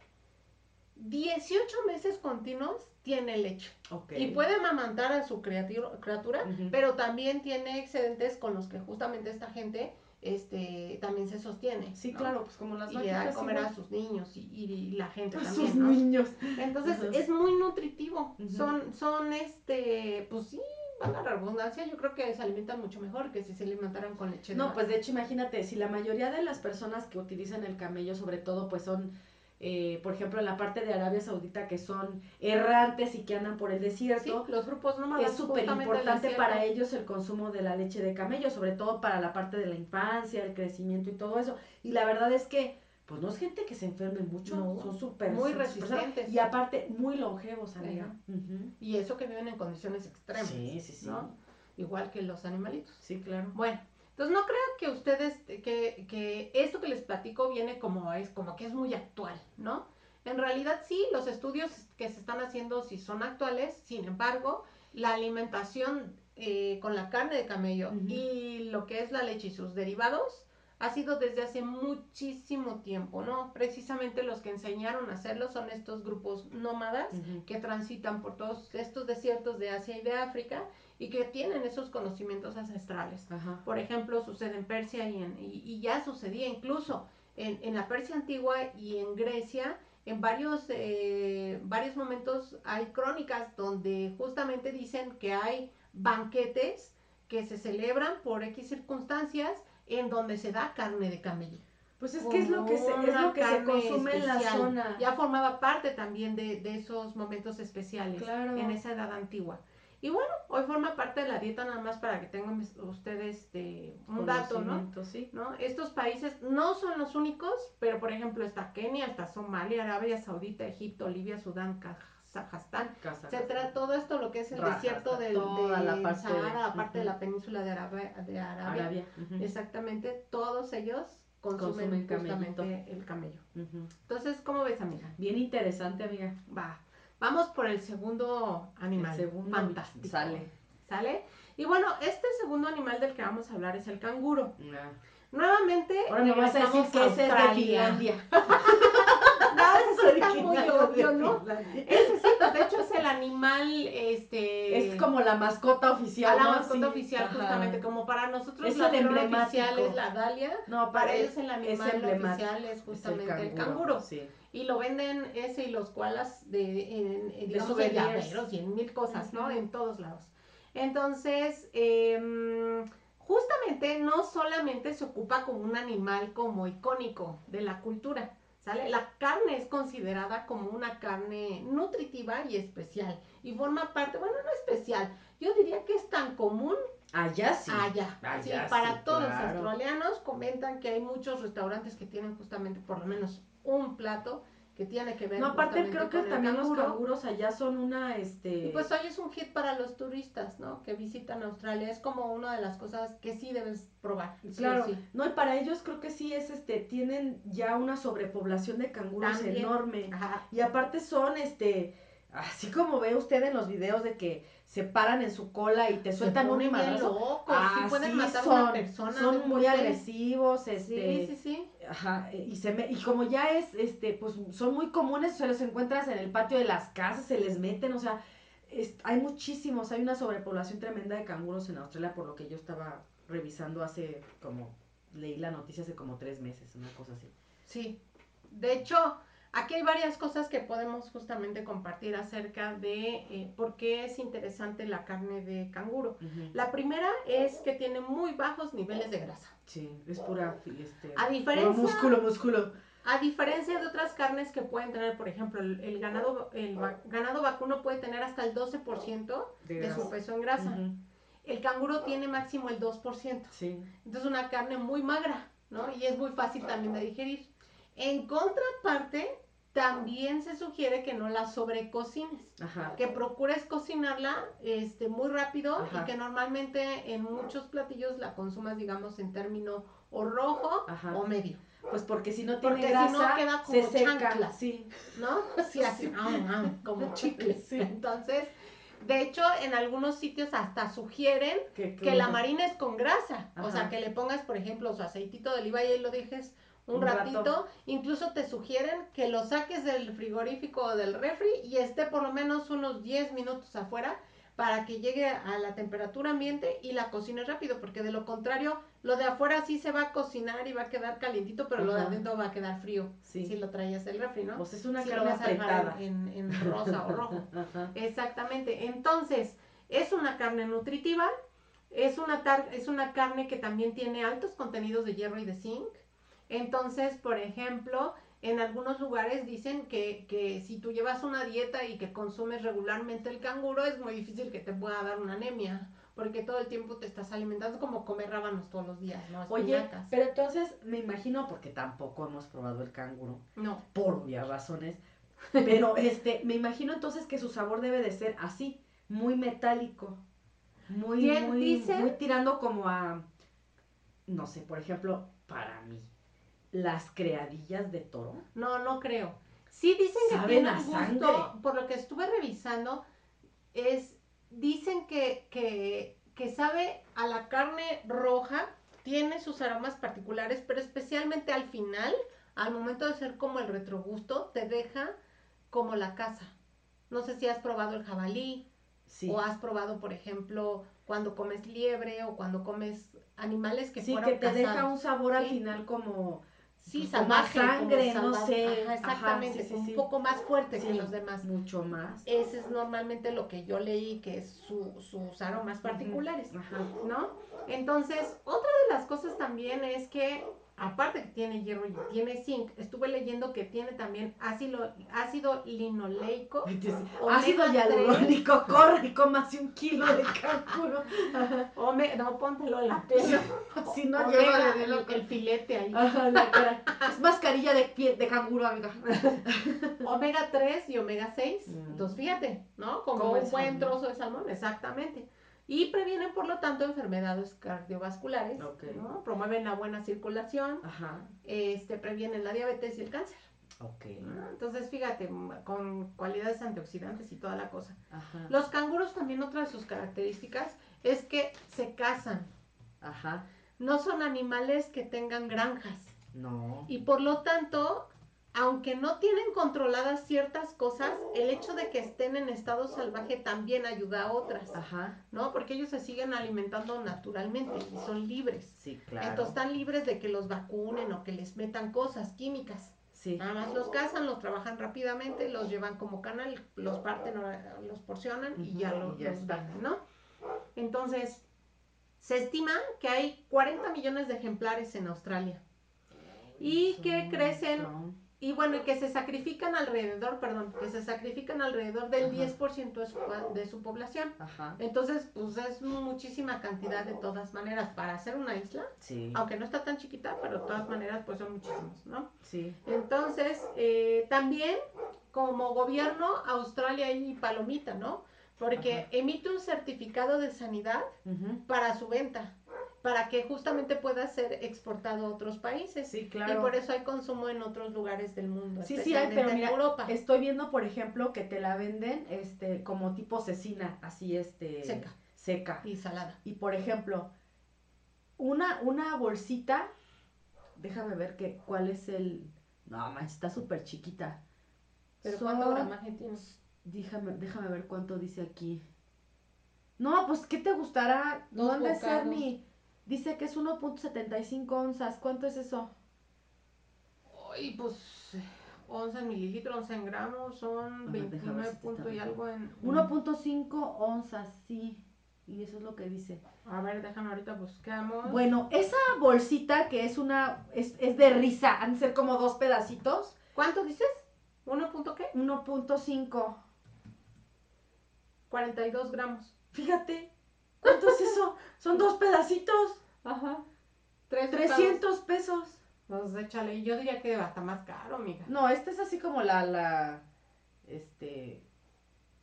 18 meses continuos tiene leche. Y puede amamantar a su criatura, pero también tiene excedentes con los que justamente esta gente este, también se sostiene. Sí, ¿no? claro, pues como las Y le da de comer a sus niños y, y la gente A también, sus ¿no? niños. Entonces es muy nutritivo. Son, son este, pues sí, valga la redundancia, yo creo que se alimentan mucho mejor que si se alimentaran con leche No, pues de hecho, imagínate, si la mayoría de las personas que utilizan el camello, sobre todo, pues son, eh, por ejemplo, en la parte de Arabia Saudita, que son errantes y que andan por el Sí, desierto, los grupos nómadas. es súper importante para ellos el consumo de la leche de camello, sobre todo para la parte de la infancia, el crecimiento y todo eso. Y la verdad es que, pues no es gente que se enferme mucho, No, son súper muy resistentes. Y aparte, muy longevos, amiga. Ujú. Y eso que viven en condiciones extremas. Sí, sí, sí. ¿no? Igual que los animalitos. Sí, claro. Bueno, entonces no creo que ustedes, que, que esto que les platico viene como es, como que es muy actual, ¿no? En realidad sí, los estudios que se están haciendo sí son actuales, sin embargo, la alimentación eh, con la carne de camello y lo que es la leche y sus derivados ha sido desde hace muchísimo tiempo, ¿no? Precisamente los que enseñaron a hacerlo son estos grupos nómadas que transitan por todos estos desiertos de Asia y de África y que tienen esos conocimientos ancestrales. Ajá. Por ejemplo, sucede en Persia y, en- y- y ya sucedía incluso en, en la Persia antigua y en Grecia. En varios, eh, varios momentos hay crónicas donde justamente dicen que hay banquetes que se celebran por X circunstancias en donde se da carne de camello. Pues es que es lo que se, es Una lo que se carne consume en la zona. Ya formaba parte también de, de esos momentos especiales Claro. en esa edad antigua. Y bueno, hoy forma parte de la dieta nada más para que tengan ustedes este, un dato, ¿no? Conocimiento, sí. ¿no? Estos países no son los únicos, pero por ejemplo está Kenia, está Somalia, Arabia Saudita, Egipto, Libia, Sudán, Kazajstán, etcétera. Todo esto lo que es el desierto del, toda la de- Sahara, la parte de la península de Arabia, de Arabia. Exactamente, todos ellos consumen, justamente el camello. Entonces, ¿cómo ves, amiga? Bien interesante, amiga. Va. Vamos por el segundo animal. El segundo Fantástico. sale. ¿Sale? Y bueno, este segundo animal del que vamos a hablar es el canguro. Ah. Nuevamente, Ahora me vas a decir que es de. Finlandia. Está muy de obvio, ¿no? Ese sí, de hecho es el animal, este... Es como la mascota a oficial, la ¿no? mascota Sí, oficial, ajá. justamente, como para nosotros Es la oficial es la dalia, No, para para ellos el animal emblemático. oficial es Es justamente el canguro. Sí. Y lo venden ese y los koalas de, en, en, digamos, souvenirs. llaveros y en mil cosas, ¿no? En todos lados. Entonces, em, justamente no solamente se ocupa como un animal como icónico de la cultura, ¿sale? La carne es considerada como una carne nutritiva y especial y forma parte, bueno, no especial, yo diría que es tan común Allá sí. allá. Allá sí, sí, para todos los australianos comentan que hay muchos restaurantes que tienen justamente por lo menos un plato que tiene que ver No, aparte creo que también los canguro. canguros allá son una, este... Y pues hoy es un hit para los turistas, ¿no? Que visitan Australia. Es como una de las cosas que sí debes probar. sí Claro, sí. no, y para ellos creo que sí es, este, tienen ya una sobrepoblación de canguros También. enorme. Ajá. Y aparte son, este, así como ve usted en los videos de que se paran en su cola y te sueltan Se un ponen bien madrazo. locos, sí pueden a son, una persona. son muy agresivos, este, Sí, sí, sí. Ajá, y se me, y como ya es, este, pues son muy comunes, se los encuentras en el patio de las casas, se les meten, o sea, es- hay muchísimos, hay una sobrepoblación tremenda de canguros en Australia, por lo que yo estaba revisando hace como, leí la noticia hace como tres meses, una cosa así. Sí. De hecho, aquí hay varias cosas que podemos justamente compartir acerca de eh, por qué es interesante la carne de canguro. La primera es que tiene muy bajos niveles de grasa. Sí, es pura, este, A puro diferencia, músculo, músculo. a diferencia de otras carnes que pueden tener, por ejemplo, el, el ganado, el va- ganado vacuno puede tener hasta el 12% de su peso en grasa. El canguro tiene máximo el 2%. Sí, Entonces una carne muy magra, ¿no? Y es muy fácil también de digerir. En contraparte, también se sugiere que no la sobrecocines, que procures cocinarla este, muy rápido Ajá. y que normalmente en muchos platillos la consumas, digamos, en término o rojo Ajá. o medio, pues porque si no tiene Porque si no grasa, queda se como seca, chancla. sí, ¿no? Sí, así, como chicle. Sí. Entonces, de hecho, en algunos sitios hasta sugieren que, que la marines con grasa. O sea, que le pongas, por ejemplo, su aceitito de oliva y ahí lo dejes un, Un ratito. rato. Incluso te sugieren que lo saques del frigorífico o del refri y esté por lo menos unos 10 minutos afuera para que llegue a la temperatura ambiente y la cocines rápido, porque de lo contrario, lo de afuera sí se va a cocinar y va a quedar calientito, pero lo de adentro va a quedar frío Sí. si lo traías del refri, ¿no? Pues es una si carne apretada. en, en- en rosa o rojo. Ajá. Exactamente. Entonces, es una carne nutritiva, es una, tar- es una carne que también tiene altos contenidos de hierro y de zinc. Entonces, por ejemplo, en algunos lugares dicen que, que si tú llevas una dieta y que consumes regularmente el canguro, es muy difícil que te pueda dar una anemia, porque todo el tiempo te estás alimentando es como comer rábanos todos los días, ¿no? Oye, Espinacas. pero entonces me imagino, porque tampoco hemos probado el canguro, No, por obvias razones, pero este, me imagino entonces que su sabor debe de ser así, muy metálico, muy, muy, muy tirando como a, no sé, por ejemplo, para mí, las creadillas de toro. No, no creo. Sí dicen que Saben tiene a un gusto, sangre. por lo que estuve revisando, es, dicen que, que, que sabe a la carne roja, tiene sus aromas particulares, pero especialmente al final, al momento de ser como el retrogusto, te deja como la casa. No sé si has probado el jabalí Sí, o has probado, por ejemplo, cuando comes liebre o cuando comes animales que sí fueron que te deja un sabor al Sí. final como, Sí, salvaje. como sangre, no sé. Ajá, exactamente, Ajá, sí, sí, como sí. un poco más fuerte que los demás. mucho más. Ese es normalmente lo que yo leí que es su, sus aromas particulares, Ajá. ¿no? Entonces, otra de las cosas también es que, aparte que tiene hierro y tiene zinc, estuve leyendo que tiene también ácido, ácido linoleico. Ácido hialurónico, corre, cómase un kilo de canguro. Ajá. Ome- no, póntelo en la piel. Si no Omega, llega el, filete ahí. Ajá, la cara. Es mascarilla de piel de canguro, amiga. Omega 3 y omega 6. Mm. Entonces, fíjate, ¿no? Como Como un buen salmón. trozo de salmón, exactamente. Y previenen, por lo tanto, enfermedades cardiovasculares, Ok. ¿no? Promueven la buena circulación, Ajá. este, previenen la diabetes y el cáncer. Ok. ¿no? Entonces, fíjate, con cualidades antioxidantes y toda la cosa. Ajá. Los canguros también otra de sus características es que se cazan. Ajá. No son animales que tengan granjas. No. Y por lo tanto, aunque no tienen controladas ciertas cosas, el hecho de que estén en estado salvaje también ayuda a otras, Ajá. ¿no? Porque ellos se siguen alimentando naturalmente y son libres. Sí, claro. Entonces están libres de que los vacunen o que les metan cosas químicas. Sí. Nada más los cazan, los trabajan rápidamente, los llevan como canal, los parten, los porcionan y ya, lo- y ya los está. venden, ¿no? Entonces, se estima que hay 40 millones de ejemplares en Australia y que crecen. Y bueno, y que se sacrifican alrededor, perdón, que se sacrifican alrededor del Ajá. 10% de su, de su población. Ajá. Entonces, pues es muchísima cantidad de todas maneras para hacer una isla, Sí. aunque no está tan chiquita, pero de todas maneras pues son muchísimos, ¿no? Sí. Entonces, eh, también como gobierno, Australia y palomita, ¿no? Porque Ajá. emite un certificado de sanidad para su venta, para que justamente pueda ser exportado a otros países. Sí, Y claro. por eso hay consumo en otros lugares del mundo, Sí, sí hay, pero en mira, Europa. Estoy viendo, por ejemplo, que te la venden este como tipo cecina, así este Seca. seca. Y salada. Y por ejemplo, una una bolsita, déjame ver que cuál es el No, manches, está súper chiquita. Pero Son- ¿cuánto gramaje tiene? Déjame, déjame ver cuánto dice aquí. No, pues, ¿qué te gustará? No han de ser ni... Dice que es 1.75 onzas. ¿Cuánto es eso? Ay, pues 11 mililitros, 11 gramos, son A ver, déjame 29 ver si y algo en... 1.5 onzas, sí. Y eso es lo que dice. A ver, déjame ahorita buscamos. Bueno, esa bolsita que es una... Es, es de risa. Han de ser como dos pedacitos. ¿Cuánto dices? ¿1 punto qué? 1.5. 42 gramos. Fíjate. ¿Cuánto es eso? Son dos pedacitos. Ajá. Tres 300 pesos. Pues échale, yo diría que hasta más caro, amiga. No, esta es así como la, la, este,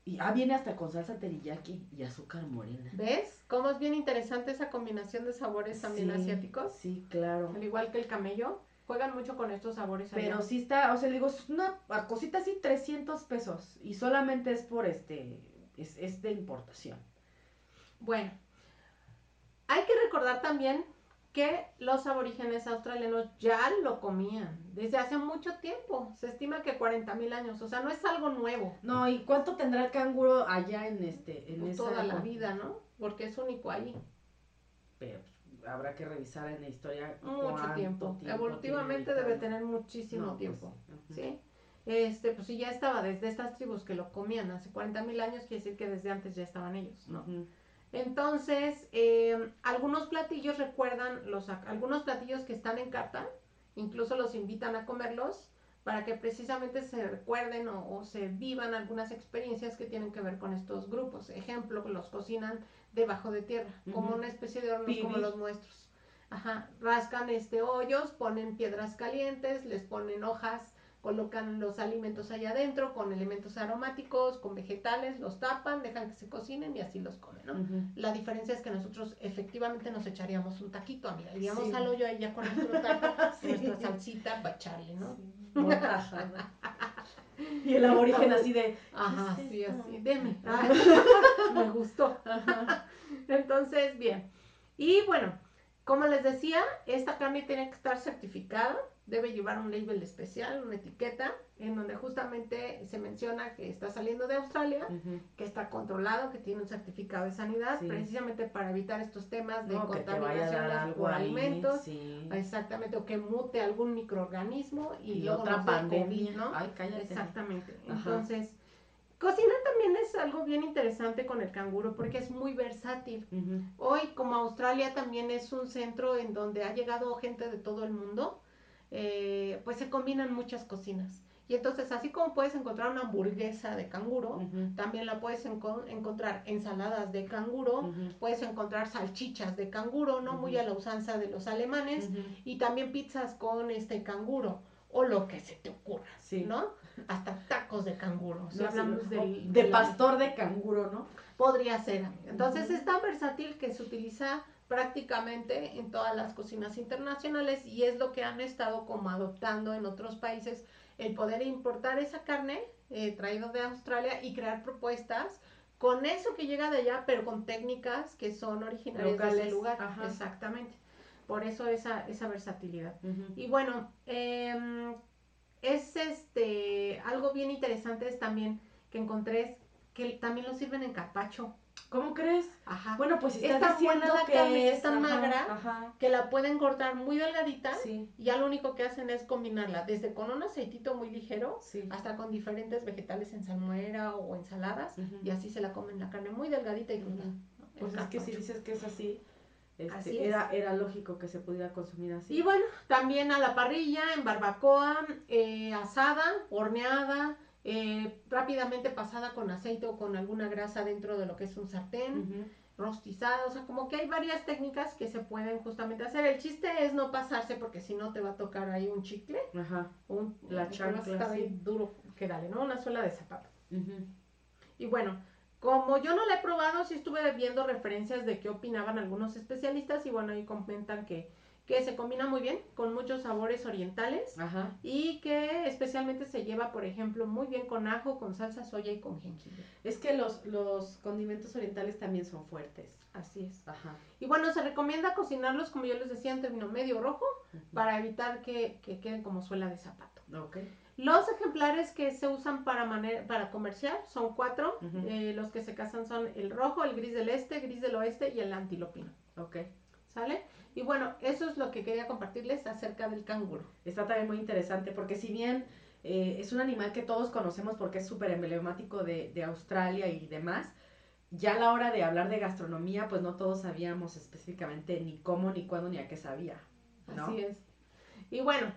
y ah, viene hasta con salsa teriyaki y azúcar morena. ¿Ves? Cómo es bien interesante esa combinación de sabores también Sí, asiáticos. Sí, claro. Al igual que el camello, juegan mucho con estos sabores allá. Pero sí está, o sea, le digo, es una cosita así, 300 pesos. Y solamente es por este, es, es de importación. Bueno, hay que recordar también que los aborígenes australianos ya lo comían desde hace mucho tiempo. Se estima que 40 mil años, o sea, no es algo nuevo. No, ¿y cuánto tendrá el canguro allá en este, en pues, esa toda la vida, ¿no? Porque es único ahí. Pero pues, habrá que revisar en la historia Mucho tiempo. Evolutivamente debe tener muchísimo No, pues, tiempo. sí. Este, pues si ya estaba desde estas tribus que lo comían hace 40 mil años, quiere decir que desde antes ya estaban ellos, ¿no? Ujú. Entonces, eh, algunos platillos recuerdan, los, algunos platillos que están en carta, incluso los invitan a comerlos para que precisamente se recuerden o, o se vivan algunas experiencias que tienen que ver con estos grupos. Ejemplo, los cocinan debajo de tierra, como una especie de hornos como Pibis. los nuestros. Ajá, rascan este hoyos, ponen piedras calientes, les ponen hojas, colocan los alimentos allá adentro con elementos aromáticos, con vegetales, los tapan, dejan que se cocinen y así los comen, ¿no? La diferencia es que nosotros efectivamente nos echaríamos un taquito, amiga. Iríamos Sí. al hoyo ahí ya con nuestro taco, Sí. nuestra salsita para echarle, ¿no? Sí. Y el aborigen así de. Ajá, ¿Qué es sí, así. Deme. Ah, me gustó. Ajá. Entonces, bien. Y bueno, como les decía, esta carne tiene que estar certificada, debe llevar un label especial, una etiqueta, en donde justamente se menciona que está saliendo de Australia, que está controlado, que tiene un certificado de sanidad, Sí. precisamente para evitar estos temas de No, algo por ahí. alimentos. Sí. Exactamente, o que mute algún microorganismo y, Y, luego otra pandemia. COVID, ¿no? Ay, cállate. Exactamente. Ajá. Entonces, cocinar también es algo bien interesante con el canguro porque es muy versátil. Hoy, como Australia también es un centro en donde ha llegado gente de todo el mundo, eh, pues se combinan muchas cocinas. Y entonces, así como puedes encontrar una hamburguesa de canguro, también la puedes enco- encontrar ensaladas de canguro, puedes encontrar salchichas de canguro, ¿no? Muy a la usanza de los alemanes, y también pizzas con este canguro, o lo que se te ocurra, Sí. ¿no? Hasta tacos de canguro. Si No, hablamos del, de pastor de canguro, ¿no? Podría ser. Entonces es tan versátil que se utiliza prácticamente en todas las cocinas internacionales y es lo que han estado como adoptando en otros países, el poder importar esa carne eh, traída de Australia y crear propuestas con eso que llega de allá, pero con técnicas que son originarias de ese lugar. ajá. Exactamente. Por eso esa, esa versatilidad. Y bueno, em, es este algo bien interesante es también que encontré es que también lo sirven en carpacho. ¿Cómo crees? Ajá. Bueno, pues Es estás tan diciendo buena la que carne, es tan magra. Ajá. Que la pueden cortar muy delgadita Sí, y ya lo único que hacen es combinarla desde con un aceitito muy ligero sí. hasta con diferentes vegetales en salmuera o ensaladas y así se la comen la carne muy delgadita y cruda. Pues El es que si dices que es así, este, Así era, era lógico que se pudiera consumir así. Y bueno, también a la parrilla, en barbacoa, eh, asada, horneada, eh, rápidamente pasada con aceite o con alguna grasa dentro de lo que es un sartén, Ujú. rostizada, o sea, como que hay varias técnicas que se pueden justamente hacer. El chiste es no pasarse porque si no te va a tocar ahí un chicle, Ajá. un, La chancla, sí. duro que dale, ¿no? Una suela de zapato. Y bueno, como yo no la he probado, sí estuve viendo referencias de qué opinaban algunos especialistas y bueno, ahí comentan que, que se combina muy bien con muchos sabores orientales Ajá. y que especialmente se lleva, por ejemplo, muy bien con ajo, con salsa soya y con jengibre. Es que los, los condimentos orientales también son fuertes. Así es. Ajá. Y bueno, se recomienda cocinarlos, como yo les decía, en término medio rojo para evitar que, que queden como suela de zapato. Los ejemplares que se usan para, para comercial son cuatro. Eh, los que se casan son el rojo, el gris del este, gris del oeste y el antilopino. Ok. ¿Sale? Y bueno, eso es lo que quería compartirles acerca del canguro. Está también muy interesante porque si bien eh, es un animal que todos conocemos porque es súper emblemático de, de Australia y demás, ya a la hora de hablar de gastronomía, pues no todos sabíamos específicamente ni cómo, ni cuándo, ni a qué sabía. ¿no? Así es. Y bueno,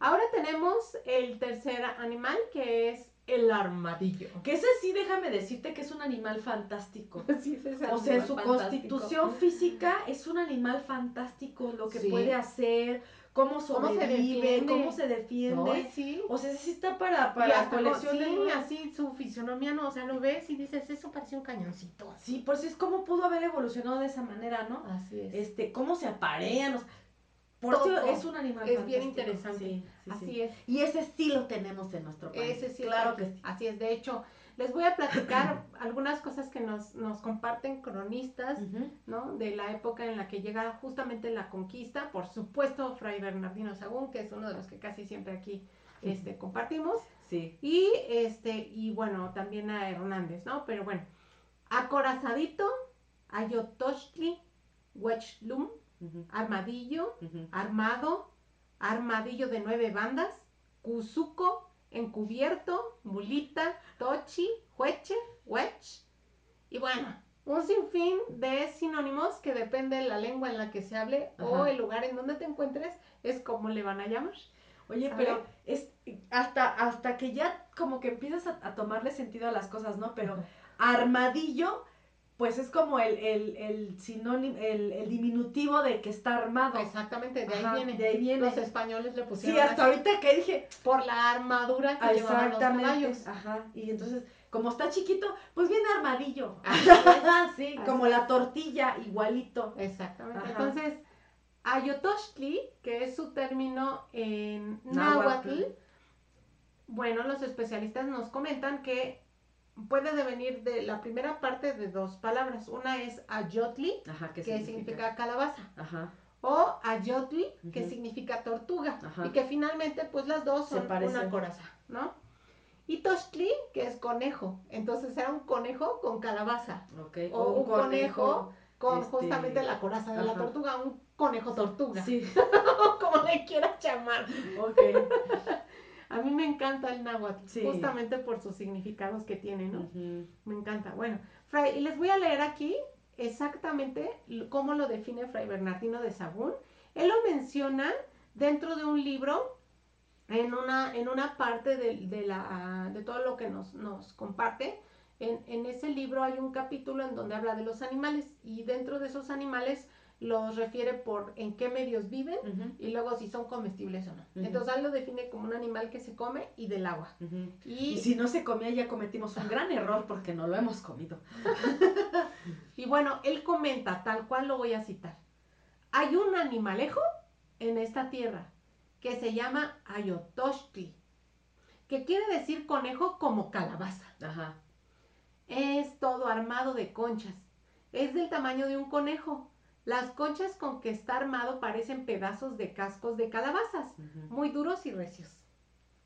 ahora tenemos el tercer animal que es el armadillo. Que ese sí, déjame decirte que es un animal fantástico. Sí, es O sea, su fantástico. constitución física es un animal fantástico, lo que Sí. puede hacer, cómo ¿Cómo se sobrevive, cómo defiende? se defiende. Sí. O sea, ese sí está para, para hasta colección de así su fisionomía, no, o sea, lo ves y dices, eso parece un cañoncito. Sí, pues es cómo pudo haber evolucionado de esa manera, ¿no? Así es. Este, cómo se aparean, o sea, por eso es un animal Es bien interesante. Sí, sí, así sí. es. Y ese sí lo tenemos en nuestro país. Ese sí claro que sí. Así es. De hecho, les voy a platicar algunas cosas que nos, nos comparten cronistas. ¿no? De la época en la que llega justamente la conquista. Por supuesto, Fray Bernardino Sagún, que es uno de los que casi siempre aquí este, compartimos. Sí. Y este, y bueno, también a Hernández, ¿no? Pero bueno, acorazadito, ayotochtli, armadillo, armado, armadillo de nueve bandas, cuzuco, encubierto, mulita, tochi, hueche, huech. Y bueno, un sinfín de sinónimos que depende de la lengua en la que se hable o el lugar en donde te encuentres, es como le van a llamar. Oye, pero es hasta, hasta que ya como que empiezas a, a tomarle sentido a las cosas, ¿no? Pero armadillo, pues es como el, el, el sinónimo, el, el diminutivo de que está armado. Exactamente, de ahí Ajá, viene. de ahí viene. Los españoles le Sí, pusieron hasta así ahorita que dije, por la armadura que ah, llevaban los caballos. Ajá. Y entonces, como está chiquito, pues viene armadillo. Así es. sí, Así como la tortilla, igualito. Exactamente. Ajá. Entonces, Ayotochtli, que es su término en Náhuatl. náhuatl, bueno, los especialistas nos comentan que puede devenir de la primera parte de dos palabras. Una es ayotli, Ajá, ¿qué que significa calabaza, Ajá. o ayotli, que significa tortuga, Ajá. y que finalmente, pues las dos son una coraza, ¿no? Y tochtli, que es conejo, entonces era un conejo con calabaza. O un conejo con Este, justamente la coraza de la tortuga, un conejo tortuga, Sí, como le quieras llamar. ok. A mí me encanta el náhuatl, Sí. justamente por sus significados que tiene, ¿no? Me encanta. Bueno, Fray, y les voy a leer aquí exactamente cómo lo define Fray Bernardino de Sagún. Él lo menciona dentro de un libro, en una, en una parte de, de la, de todo lo que nos, nos comparte. En, en ese libro hay un capítulo en donde habla de los animales y dentro de esos animales los refiere por en qué medios viven y luego si son comestibles o no. Entonces él lo define como un animal que se come y del agua. Y, Y si no se comía, ya cometimos un gran error porque no lo hemos comido. y bueno, él comenta, tal cual lo voy a citar. Hay un animalejo en esta tierra que se llama Ayotochtli, que quiere decir conejo como calabaza. Ajá. Es todo armado de conchas. Es del tamaño de un conejo. Las conchas con que está armado parecen pedazos de cascos de calabazas, Ujú. muy duros y recios.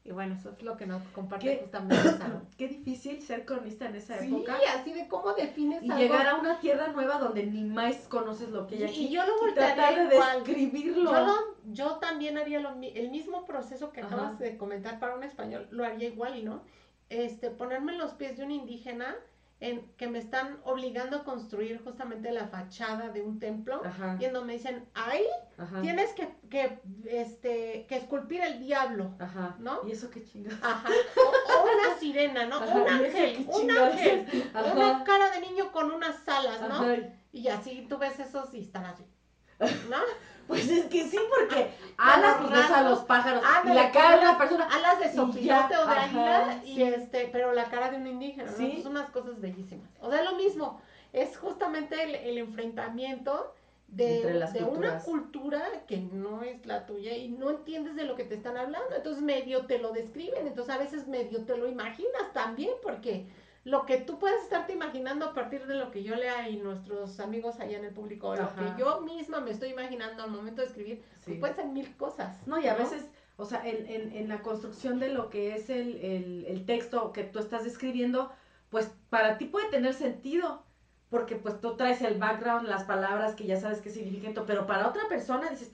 Y bueno, eso es lo que nos comparte ¿Qué? justamente Saro. Qué difícil ser cronista en esa Sí, época. así de cómo defines Y algo. llegar a una tierra nueva donde ni más conoces lo que hay aquí. y yo lo voltearía de igual. describirlo. Yo, lo- yo también haría lo el mismo proceso que Ajá. acabas de comentar para un español, lo haría igual, ¿no? Este, ponerme en los pies de un indígena en que me están obligando a construir justamente la fachada de un templo Ajá. y en donde me dicen, ahí Ajá. tienes que, que, este, que esculpir el diablo, Ajá. ¿no? ¿Y eso qué chingados? Ajá. O, o una sirena, ¿no? Un ¿y eso ángel, un ángel. Una cara de niño con unas alas, ¿no? Y así tú ves esos y están así. ¿No? Pues es que sí, porque alas pues ves a los pájaros. y la cara de una persona. Alas de sopilote o de águila sí. y este, pero la cara de un indígena, ¿no? Sí. Son unas cosas bellísimas. O sea, lo mismo, es justamente el, el enfrentamiento de, de una cultura que no es la tuya y no entiendes de lo que te están hablando. Entonces medio te lo describen, entonces a veces medio te lo imaginas también, porque lo que tú puedes estarte imaginando a partir de lo que yo lea y nuestros amigos allá en el público, o lo que yo misma me estoy imaginando al momento de escribir, Sí. pues pueden ser mil cosas. No, y a veces, o sea, en, en, en la construcción de lo que es el, el, el texto que tú estás describiendo, pues para ti puede tener sentido, porque pues tú traes el background, las palabras que ya sabes qué significan, pero para otra persona dices,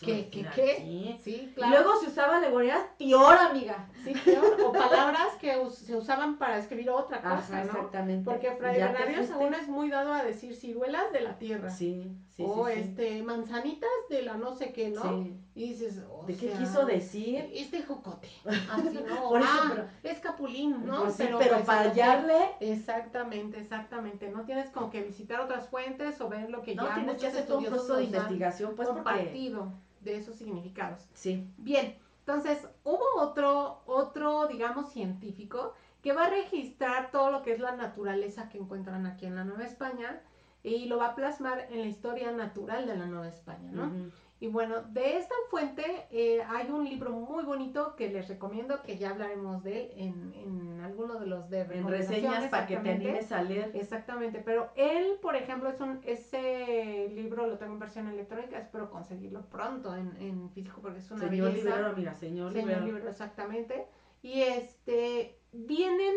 ¿qué, ¿Qué, qué, qué? aquí?". Sí, Y luego se usaba alegorías, peor, amiga. Sí, peor, o palabras que us- se usaban para escribir otra cosa, Ajá, ¿no? exactamente. Porque Fray fuiste. Sahagún es muy dado a decir ciruelas de la tierra. Sí, sí, o sí, este, manzanitas de la no sé qué, ¿no? Sí. Y dices, o ¿De qué sea, quiso decir? Este jocote. Así, ¿no? Por eso, ah, pero- es capulín, ¿no? Pues sí, pero, pues, para hallarle, Exactamente, exactamente. No tienes como que visitar otras fuentes o ver lo que no, ya tienes que hacer todo un proceso de investigación, pues porque... compartido de esos significados. Sí. Bien, entonces hubo otro, otro, digamos, científico que va a registrar todo lo que es la naturaleza que encuentran aquí en la Nueva España y lo va a plasmar en la historia natural de la Nueva España, ¿no? Y bueno, de esta fuente eh, hay un libro muy bonito que les recomiendo, que ya hablaremos de él en, en alguno de los de En reseñas para que te animes a leer. Exactamente, pero él, por ejemplo, es un, ese libro lo tengo en versión electrónica, espero conseguirlo pronto en, en físico porque es una Señor belleza. Libero, mira, señor, Señor Libero. libro, exactamente. Y este, vienen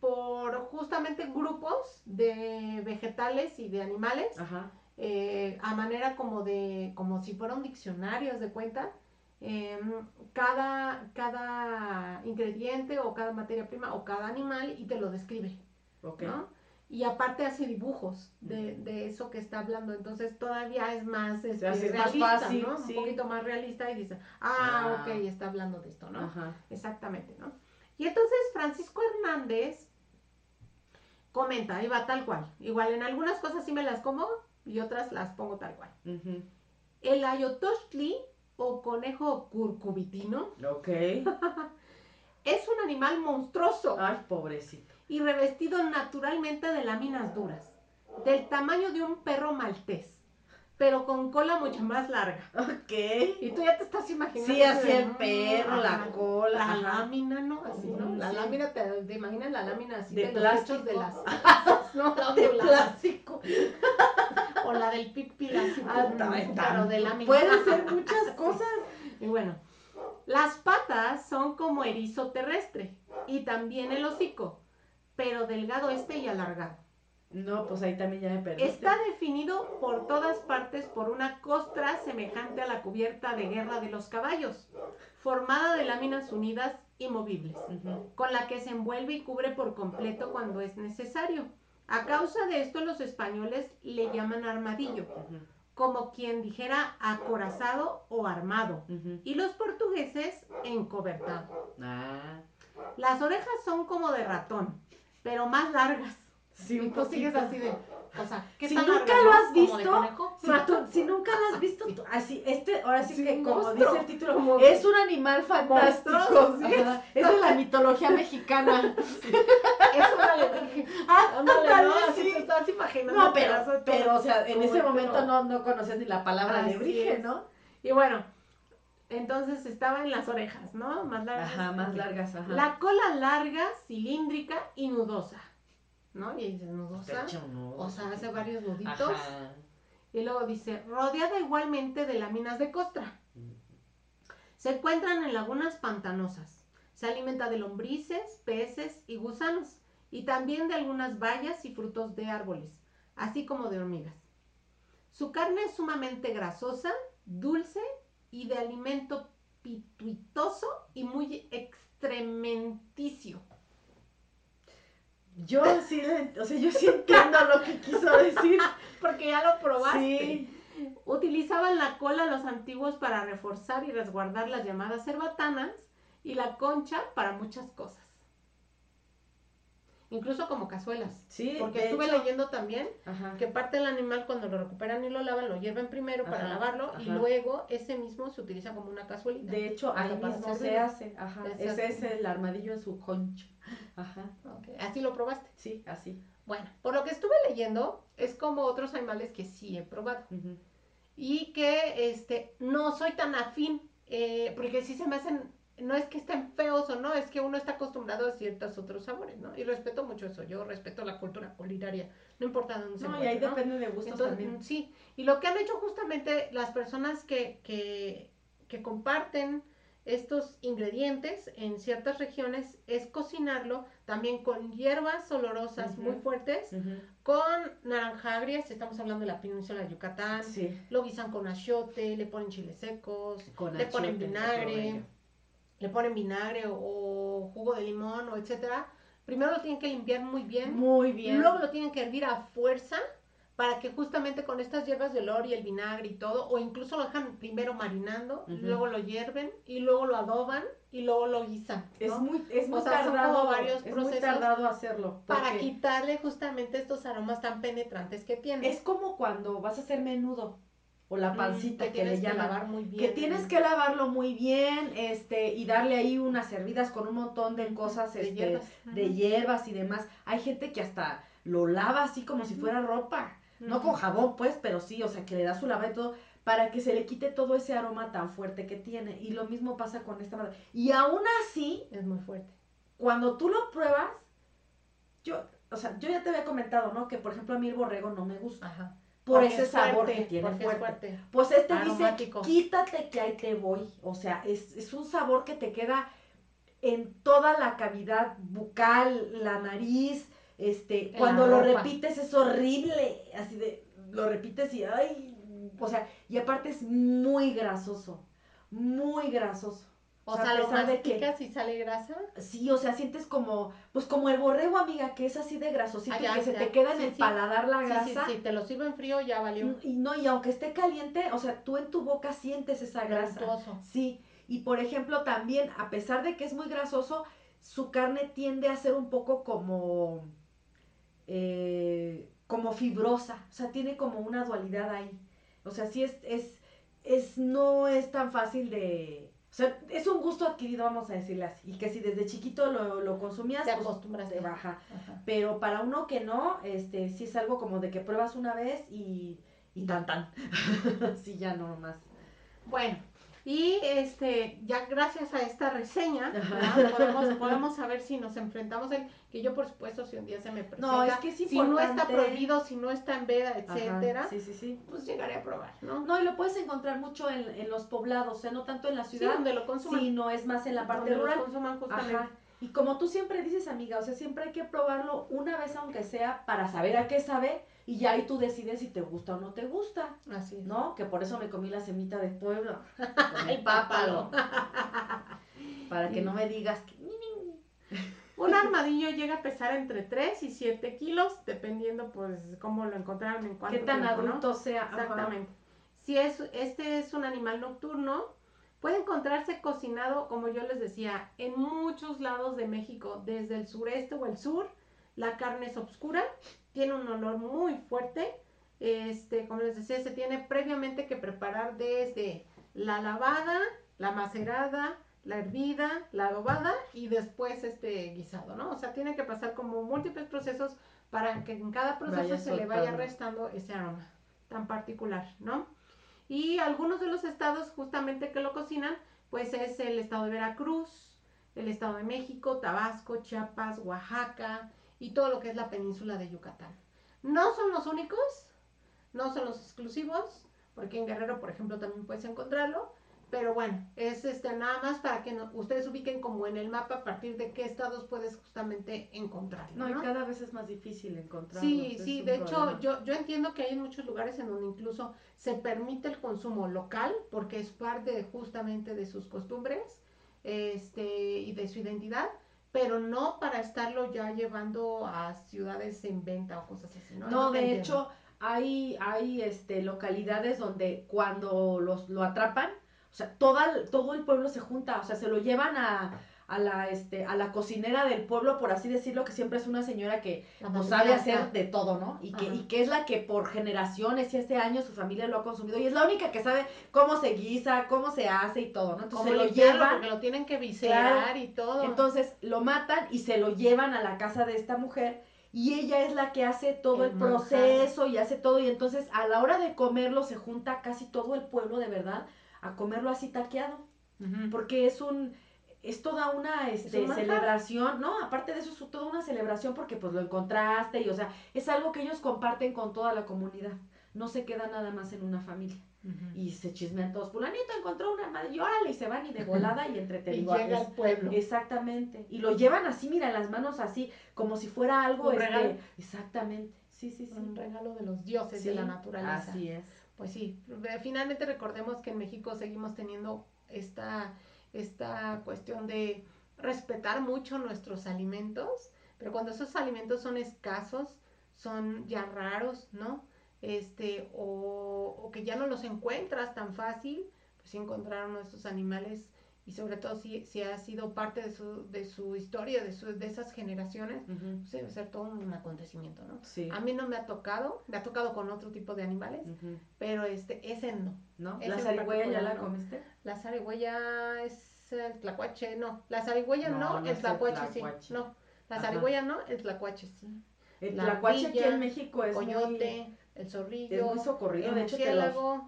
por justamente grupos de vegetales y de animales, Ajá. eh, a manera como de, como si fuera un diccionario, ¿haz de cuenta. Em, cada, cada ingrediente o cada materia prima o cada animal y te lo describe. ¿no? Y aparte hace dibujos de, de eso que está hablando, entonces todavía es más, este, más realista, fácil, ¿no? sí. Un poquito más realista y dice, ah, Ah. ok, está hablando de esto, ¿no? Ajá. Exactamente, ¿no? Y entonces Francisco Hernández comenta, ahí va tal cual, igual en algunas cosas sí me las como y otras las pongo tal cual. El ayotochtli o conejo curcubitino Ok. es un animal monstruoso. Ay, pobrecito. y revestido naturalmente de láminas duras, del tamaño de un perro maltés, pero con cola mucho más larga. Ok. Y tú ya te estás imaginando. Sí, así el mm, perro, la cola. La ajá. lámina, ¿no? Así, ¿no? La sí. lámina, te, te imaginas la lámina así De de, los plástico. de las casas, ¿no? De plástico. O la del pipi, así, Ah, mm, pero de lámina. Pueden ser muchas cosas. Y bueno, las patas son como erizo terrestre y también el hocico, pero delgado este y alargado. No, pues ahí también ya me perdiste. Está definido por todas partes por una costra semejante a la cubierta de guerra de los caballos, formada de láminas unidas y movibles, con la que se envuelve y cubre por completo cuando es necesario. A causa de esto los españoles le llaman armadillo, como quien dijera acorazado o armado, y los portugueses encobertado. Ah. Las orejas son como de ratón, pero más largas. Sí, y tú sigues así de, o sea, ¿qué Si nunca lo has ¿Como de visto? Si, tú- si nunca lo has visto, tú- así, este, ahora sí, Sí, que como monstruo. dice el título, Como- es un animal fantástico. Es de la mitología mexicana. Le dije. Ah, no, así sí. te estás imaginando. No, pero, pero, o sea, en ese momento no, no conocías ni la palabra alebrije, es. ¿no? Y bueno, entonces estaba en las orejas, ¿no? Más largas. Ajá, más largas, ajá. La cola larga, cilíndrica y nudosa. ¿No? Y dices, nudosa. O sea, hace varios nuditos. Ajá. Y luego dice, rodeada igualmente de láminas de costra. Se encuentran en lagunas pantanosas. Se alimenta de lombrices, peces y gusanos, y también de algunas bayas y frutos de árboles, así como de hormigas. Su carne es sumamente grasosa, dulce y de alimento pituitoso y muy extrementicio. Yo sí, o sea, yo sí entiendo lo que quiso decir. Porque ya lo probaste. Sí. Utilizaban la cola los antiguos para reforzar y resguardar las llamadas cerbatanas y la concha para muchas cosas. Incluso como cazuelas. Sí, Porque estuve hecho- leyendo también Ajá. que parte del animal cuando lo recuperan y lo lavan, lo hierven primero para Ajá, lavarlo y luego ese mismo se utiliza como una cazuelita. De hecho, ahí mismo se hace. Ajá. Ese es el armadillo en su concha. Ajá. Así lo probaste. Sí, así. Bueno, por lo que estuve leyendo, es como otros animales que sí he probado. Y que este no soy tan afín, eh, porque sí se me hacen, no es que estén feos o no, es que uno está acostumbrado a ciertos otros sabores, ¿no? Y respeto mucho eso, yo respeto la cultura culinaria, no importa dónde se No, y ahí ¿no? depende de gustos Entonces, también. mm, sí, y lo que han hecho justamente las personas que, que, que comparten estos ingredientes en ciertas regiones es cocinarlo también con hierbas olorosas Ujú. muy fuertes, Ujú. con naranja agria, si estamos hablando de la península de Yucatán, Sí. lo guisan con achiote, le ponen chiles secos, Con le ponen achiote, vinagre, otro rollo. Le ponen vinagre o, o jugo de limón o etcétera. Primero lo tienen que limpiar muy bien, Muy bien. luego lo tienen que hervir a fuerza para que justamente con estas hierbas de olor y el vinagre y todo, o incluso lo dejan primero marinando, luego lo hierven y luego lo adoban y luego lo guisan. Es muy, es O muy son tardado. como varios es muy tardado hacerlo. Para quitarle justamente estos aromas tan penetrantes que tiene. Es como cuando vas a hacer menudo. O la Mm, pancita que, tienes le llaman. lavar muy bien. que tienes que lavarlo muy bien, este, y darle ahí unas servidas con un montón de cosas, de este, hierbas. de hierbas y demás. Hay gente que hasta lo lava así como si fuera ropa. No con jabón, pues, pero sí, o sea, que le da su lavada y todo, para que se le quite todo ese aroma tan fuerte que tiene. Y lo mismo pasa con esta madre. Y aún así, Es muy fuerte. cuando tú lo pruebas, yo, o sea, yo ya te había comentado, ¿no? Que por ejemplo a mí el borrego no me gusta. Ajá. Por ese es sabor fuerte, que tiene fuerte. es fuerte. Pues este Aromático. dice, quítate que ahí te voy. O sea, es, es un sabor que te queda en toda la cavidad bucal, la nariz, este, En cuando lo repites es horrible, así de, lo repites y, ay, o sea, y aparte es muy grasoso, muy grasoso. O O sea, sea, a lo pesar de que- masticas y sale grasa. Sí, o sea, sientes como, pues como el borrego, amiga, que es así de grasosito Ah, ya, que se te queda en Sí, el sí. paladar la Sí, grasa. sí, sí, te lo sirven frío, ya valió. Y no, y aunque esté caliente, o sea, tú en tu boca sientes esa grasa. Untuoso. Sí, y por ejemplo también, a pesar de que es muy grasoso, su carne tiende a ser un poco como, eh, como fibrosa, o sea, tiene como una dualidad ahí. O sea, sí es, es, es, no es tan fácil de, o sea, es un gusto adquirido, vamos a decirle así, y que si desde chiquito lo, lo consumías, Te pues, acostumbras. te baja. Ajá. Pero para uno que no, este, sí es algo como de que pruebas una vez y, y tan tan. sí, ya no más. Bueno, y este, ya gracias a esta reseña, podemos, podemos saber si nos enfrentamos a él, que yo por supuesto si un día se me presenta, No, es que es si no está prohibido, si no está en veda, etcétera, Sí, sí, sí. pues llegaré a probar, ¿no? No, y lo puedes encontrar mucho en, en los poblados, o sea, no tanto en la Sí, ciudad, donde lo consuman. sino es más en la parte donde rural. consuman justamente. Ajá. Y como tú siempre dices, amiga, o sea, siempre hay que probarlo una vez aunque sea para saber a qué sabe y ya ahí tú decides si te gusta o no te gusta, Así es. ¿no? Que por eso me comí la semita de pueblo. El pápalo. Para que no me digas que... Un armadillo llega a pesar entre 3 y 7 kilos, dependiendo pues cómo lo encontraron, en cuánto Qué tan tiempo, ¿no? adulto sea. ajá. Exactamente. Si es, este es un animal nocturno, puede encontrarse cocinado, como yo les decía, en muchos lados de México, desde el sureste o el sur. La carne es oscura, tiene un olor muy fuerte. Este, como les decía, se tiene previamente que preparar desde la lavada, la macerada, la hervida, la adobada y después este guisado, ¿no? O sea, tiene que pasar como múltiples procesos para que en cada proceso Vaya se le vaya restando ese aroma tan particular, ¿no? Y algunos de los estados justamente que lo cocinan, pues es el estado de Veracruz, el estado de México, Tabasco, Chiapas, Oaxaca y todo lo que es la península de Yucatán. No son los únicos, no son los exclusivos, porque en Guerrero, por ejemplo, también puedes encontrarlo, pero bueno, es este nada más para que no- ustedes ubiquen como en el mapa a partir de qué estados puedes justamente encontrarlo. No, y ¿no? cada vez es más difícil encontrarlos. Sí, sí, de hecho yo, yo entiendo que hay muchos lugares en donde incluso se permite el consumo local porque es parte de, justamente de sus costumbres este, y de su identidad, pero no para estarlo ya llevando a ciudades en venta o cosas así, ¿no? No, de entiendo. hecho, hay, hay este, localidades donde cuando los, lo atrapan, o sea, toda, todo el pueblo se junta, o sea, se lo llevan a, a la, este, a la cocinera del pueblo, por así decirlo, que siempre es una señora que pues, sabe está- hacer de todo, ¿no? Y que, Ajá. y que es la que por generaciones y este año su familia lo ha consumido y es la única que sabe cómo se guisa, cómo se hace y todo, ¿no? Entonces Como se lo llevan, porque lo tienen que viscerar y todo. entonces lo matan y se lo llevan a la casa de esta mujer y ella es la que hace todo el, proceso y hace todo y entonces a la hora de comerlo se junta casi todo el pueblo de verdad a comerlo así taqueado porque es un es toda una este, celebración, ¿no? Aparte de eso es toda una celebración porque pues lo encontraste y o sea, es algo que ellos comparten con toda la comunidad. No se queda nada más en una familia y se chismean todos. Fulanito encontró una madre y órale y se van y de volada y entre te Y llega al pueblo. Exactamente. Y lo llevan así, mira, las manos así, como si fuera algo, Un este, regalo. exactamente. Sí, sí, sí. Un regalo de los dioses de la naturaleza. Así es. Pues sí, finalmente recordemos que en México seguimos teniendo esta, esta cuestión de respetar mucho nuestros alimentos, pero cuando esos alimentos son escasos, son ya raros, ¿no? Este, o, o que ya no los encuentras tan fácil, pues sí encontrar uno de estos animales y sobre todo si, si ha sido parte de su, de su historia, de, su, de esas generaciones, pues debe ser todo un acontecimiento, ¿no? Sí. A mí no me ha tocado, me ha tocado con otro tipo de animales, pero este, ese no. ¿La zarigüeya ya la comiste? La zarigüeya es el tlacuache, no. La zarigüeya No, no, no el tlacuache sí. No, la zarigüeya no, el tlacuache sí. El La tlacuache aquí en México es Coyote, muy, el es zorrillo, muy socorrido. el De hecho, te, los-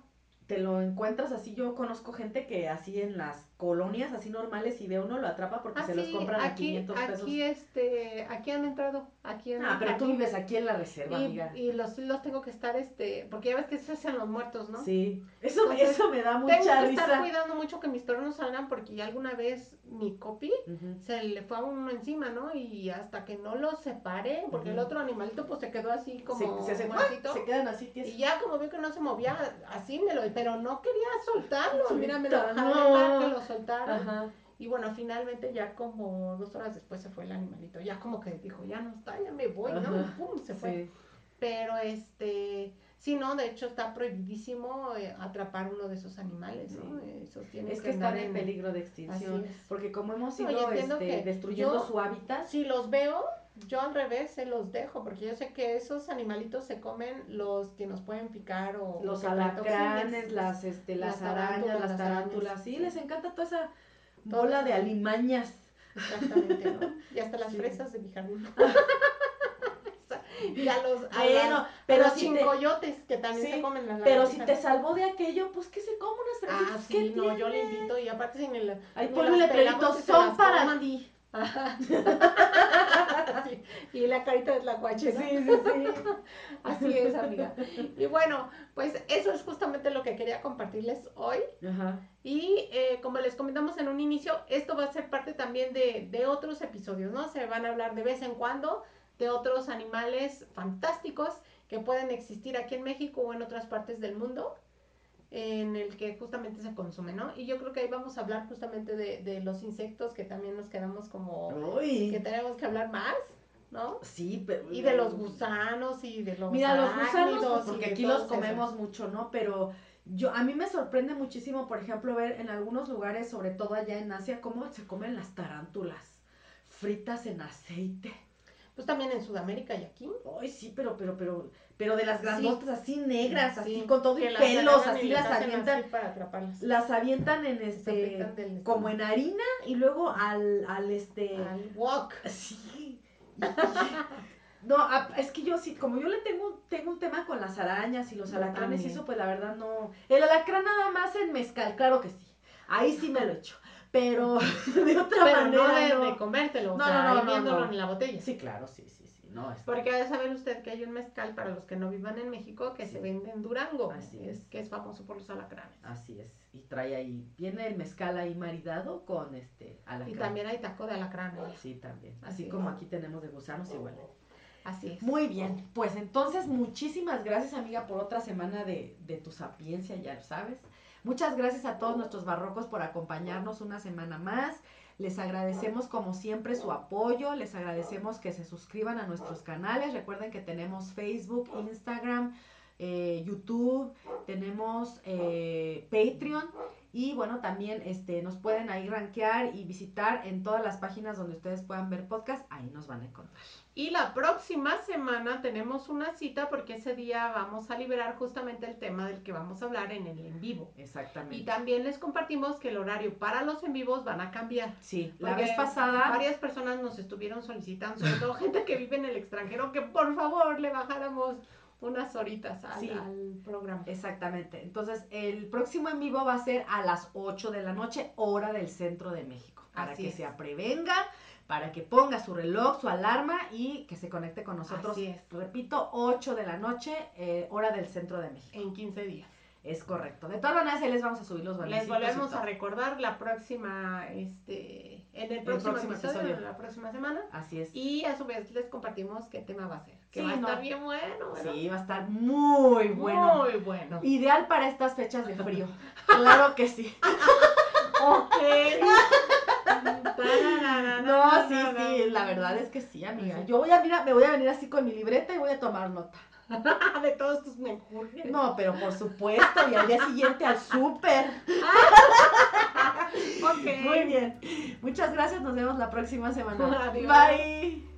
te lo encuentras así. Yo conozco gente que así en las colonias, así normales, y ve uno, lo atrapa porque Ah, se los compran a aquí, 500 pesos. aquí, este, aquí han entrado, aquí en ah, pero tú vives aquí en la reserva, y, amiga. y los, los tengo que estar, este, porque ya ves que se hacen los muertos, ¿no? Sí. Eso, Entonces, eso me da Tengo mucha que estar risa. cuidando mucho que mis perros no salgan porque ya alguna vez mi copi Ujú. se le fue a uno encima, ¿no? Y hasta que no lo separé, porque el otro animalito pues se quedó así Se, como se, hacen- muertito. se quedan así. Y ya como vio que no se movía, así me lo, pero no quería soltarlo, mira, me lo no. que lo soltara. Ajá. Y bueno, finalmente ya como dos horas después se fue el animalito, ya como que dijo, ya no está, ya me voy, ¿no? Y Ajá. pum, se fue. Sí. Pero este, sí, no, de hecho está prohibidísimo eh, atrapar uno de esos animales, ¿no? Esos tienen Es que andar están en peligro de extinción. Porque como hemos No, ido este, que destruyendo yo- su hábitat, Si los veo, yo al revés se los dejo, porque yo sé que esos animalitos se comen los que nos pueden picar o los alacranes, las, este, las, las arañas, las las tarántulas, sí, sí. les encanta toda esa bola de alimañas. Exactamente, ¿no? Y hasta las Sí. fresas de mi jardín. y a los, a Bueno, las- a pero los si te, que también Sí, se comen las pero si te salvó de aquello, pues que se coma unas Ah, fresitas. ¿qué sí, no, yo le invito y aparte sin el... Ay, ni ponle las letreritos, pelamos y se son para ti. Ajá. Y la carita de la cuache, ¿no? Sí, sí, sí. Así es, amiga. Y bueno, pues eso es justamente lo que quería compartirles hoy. Ajá. Y eh, como les comentamos en un inicio, esto va a ser parte también de, de otros episodios, ¿no? Se van a hablar de vez en cuando de otros animales fantásticos que pueden existir aquí en México o en otras partes del mundo en el que justamente se consume, ¿no? Y yo creo que ahí vamos a hablar justamente de, de los insectos que también nos quedamos como que Uy. tenemos que hablar más, ¿no? Sí, pero. Y de los gusanos y de los Mira, los gusanos, porque aquí los comemos esos. mucho, ¿no? Pero yo, a mí me sorprende muchísimo, por ejemplo, ver en algunos lugares, sobre todo allá en Asia, cómo se comen las tarántulas fritas en aceite. Pues también en Sudamérica y aquí. Ay, sí, pero, pero, pero, pero de las grandotas así negras, así Sí, con todo y pelos, y así las avientan, así para atraparlas. las avientan en este, como en harina y luego al, al este, al wok. Sí. No, es que yo sí, como yo le tengo, tengo un tema con las arañas y los alacranes y eso, pues la verdad no. El alacrán nada más en mezcal, claro que sí. Ahí sí me lo echo. Pero de otra Pero manera. no de, no. de comértelo, o No, sea, no, no, viéndolo no. en la botella. Sí, claro, sí, sí, sí. No, es Porque ha de saber usted que hay un mezcal para los que no vivan en México que Sí. se vende en Durango, Así es, que es famoso por los alacranes. Así es. Y trae ahí, viene el mezcal ahí maridado con este alacrán. Y también hay taco de alacrán. ahí. Sí, también. Así Así como aquí tenemos de gusanos igual. Así es. Muy bien, pues entonces muchísimas gracias amiga por otra semana de, de tu sapiencia, ya lo sabes. Muchas gracias a todos nuestros barrocos por acompañarnos una semana más. Les agradecemos como siempre su apoyo, les agradecemos que se suscriban a nuestros canales. Recuerden que tenemos Facebook, Instagram, eh, YouTube, tenemos eh, Patreon y bueno, también este, nos pueden ahí rankear y visitar en todas las páginas donde ustedes puedan ver podcast, ahí nos van a encontrar. Y la próxima semana tenemos una cita porque ese día vamos a liberar justamente el tema del que vamos a hablar en el en vivo. Exactamente. Y también les compartimos que el horario para los en vivos van a cambiar. Sí, la vez pasada... Varias personas nos estuvieron solicitando, sobre todo gente que vive en el extranjero, que por favor le bajáramos unas horitas al, Sí. al programa. Exactamente. Entonces, el próximo en vivo va a ser a las 8 de la noche, hora del centro de México. Para Así que es. se prevenga, para que ponga su reloj, su alarma y que se conecte con nosotros. Así es. Repito, 8 de la noche, eh, hora del centro de México. En 15 días. Es correcto. De todas maneras, ahí les vamos a subir los Les valorcitos y volvemos a recordar la próxima, este, en el próximo, próximo episodio, episodio. en la próxima semana. Así es. Y a su vez les compartimos qué tema va a ser. Que Sí, va a no. estar bien bueno. Sí, va a estar muy bueno. Muy bueno. Ideal para estas fechas de frío. Claro que sí. Ok. No, sí, sí, la verdad es que sí, amiga. Yo voy a, mira, me voy a venir así con mi libreta y voy a tomar nota. De todos tus menjurjes. No, pero por supuesto, y al día siguiente al súper. Ok. Muy bien. Muchas gracias, nos vemos la próxima semana. Adiós. Bye.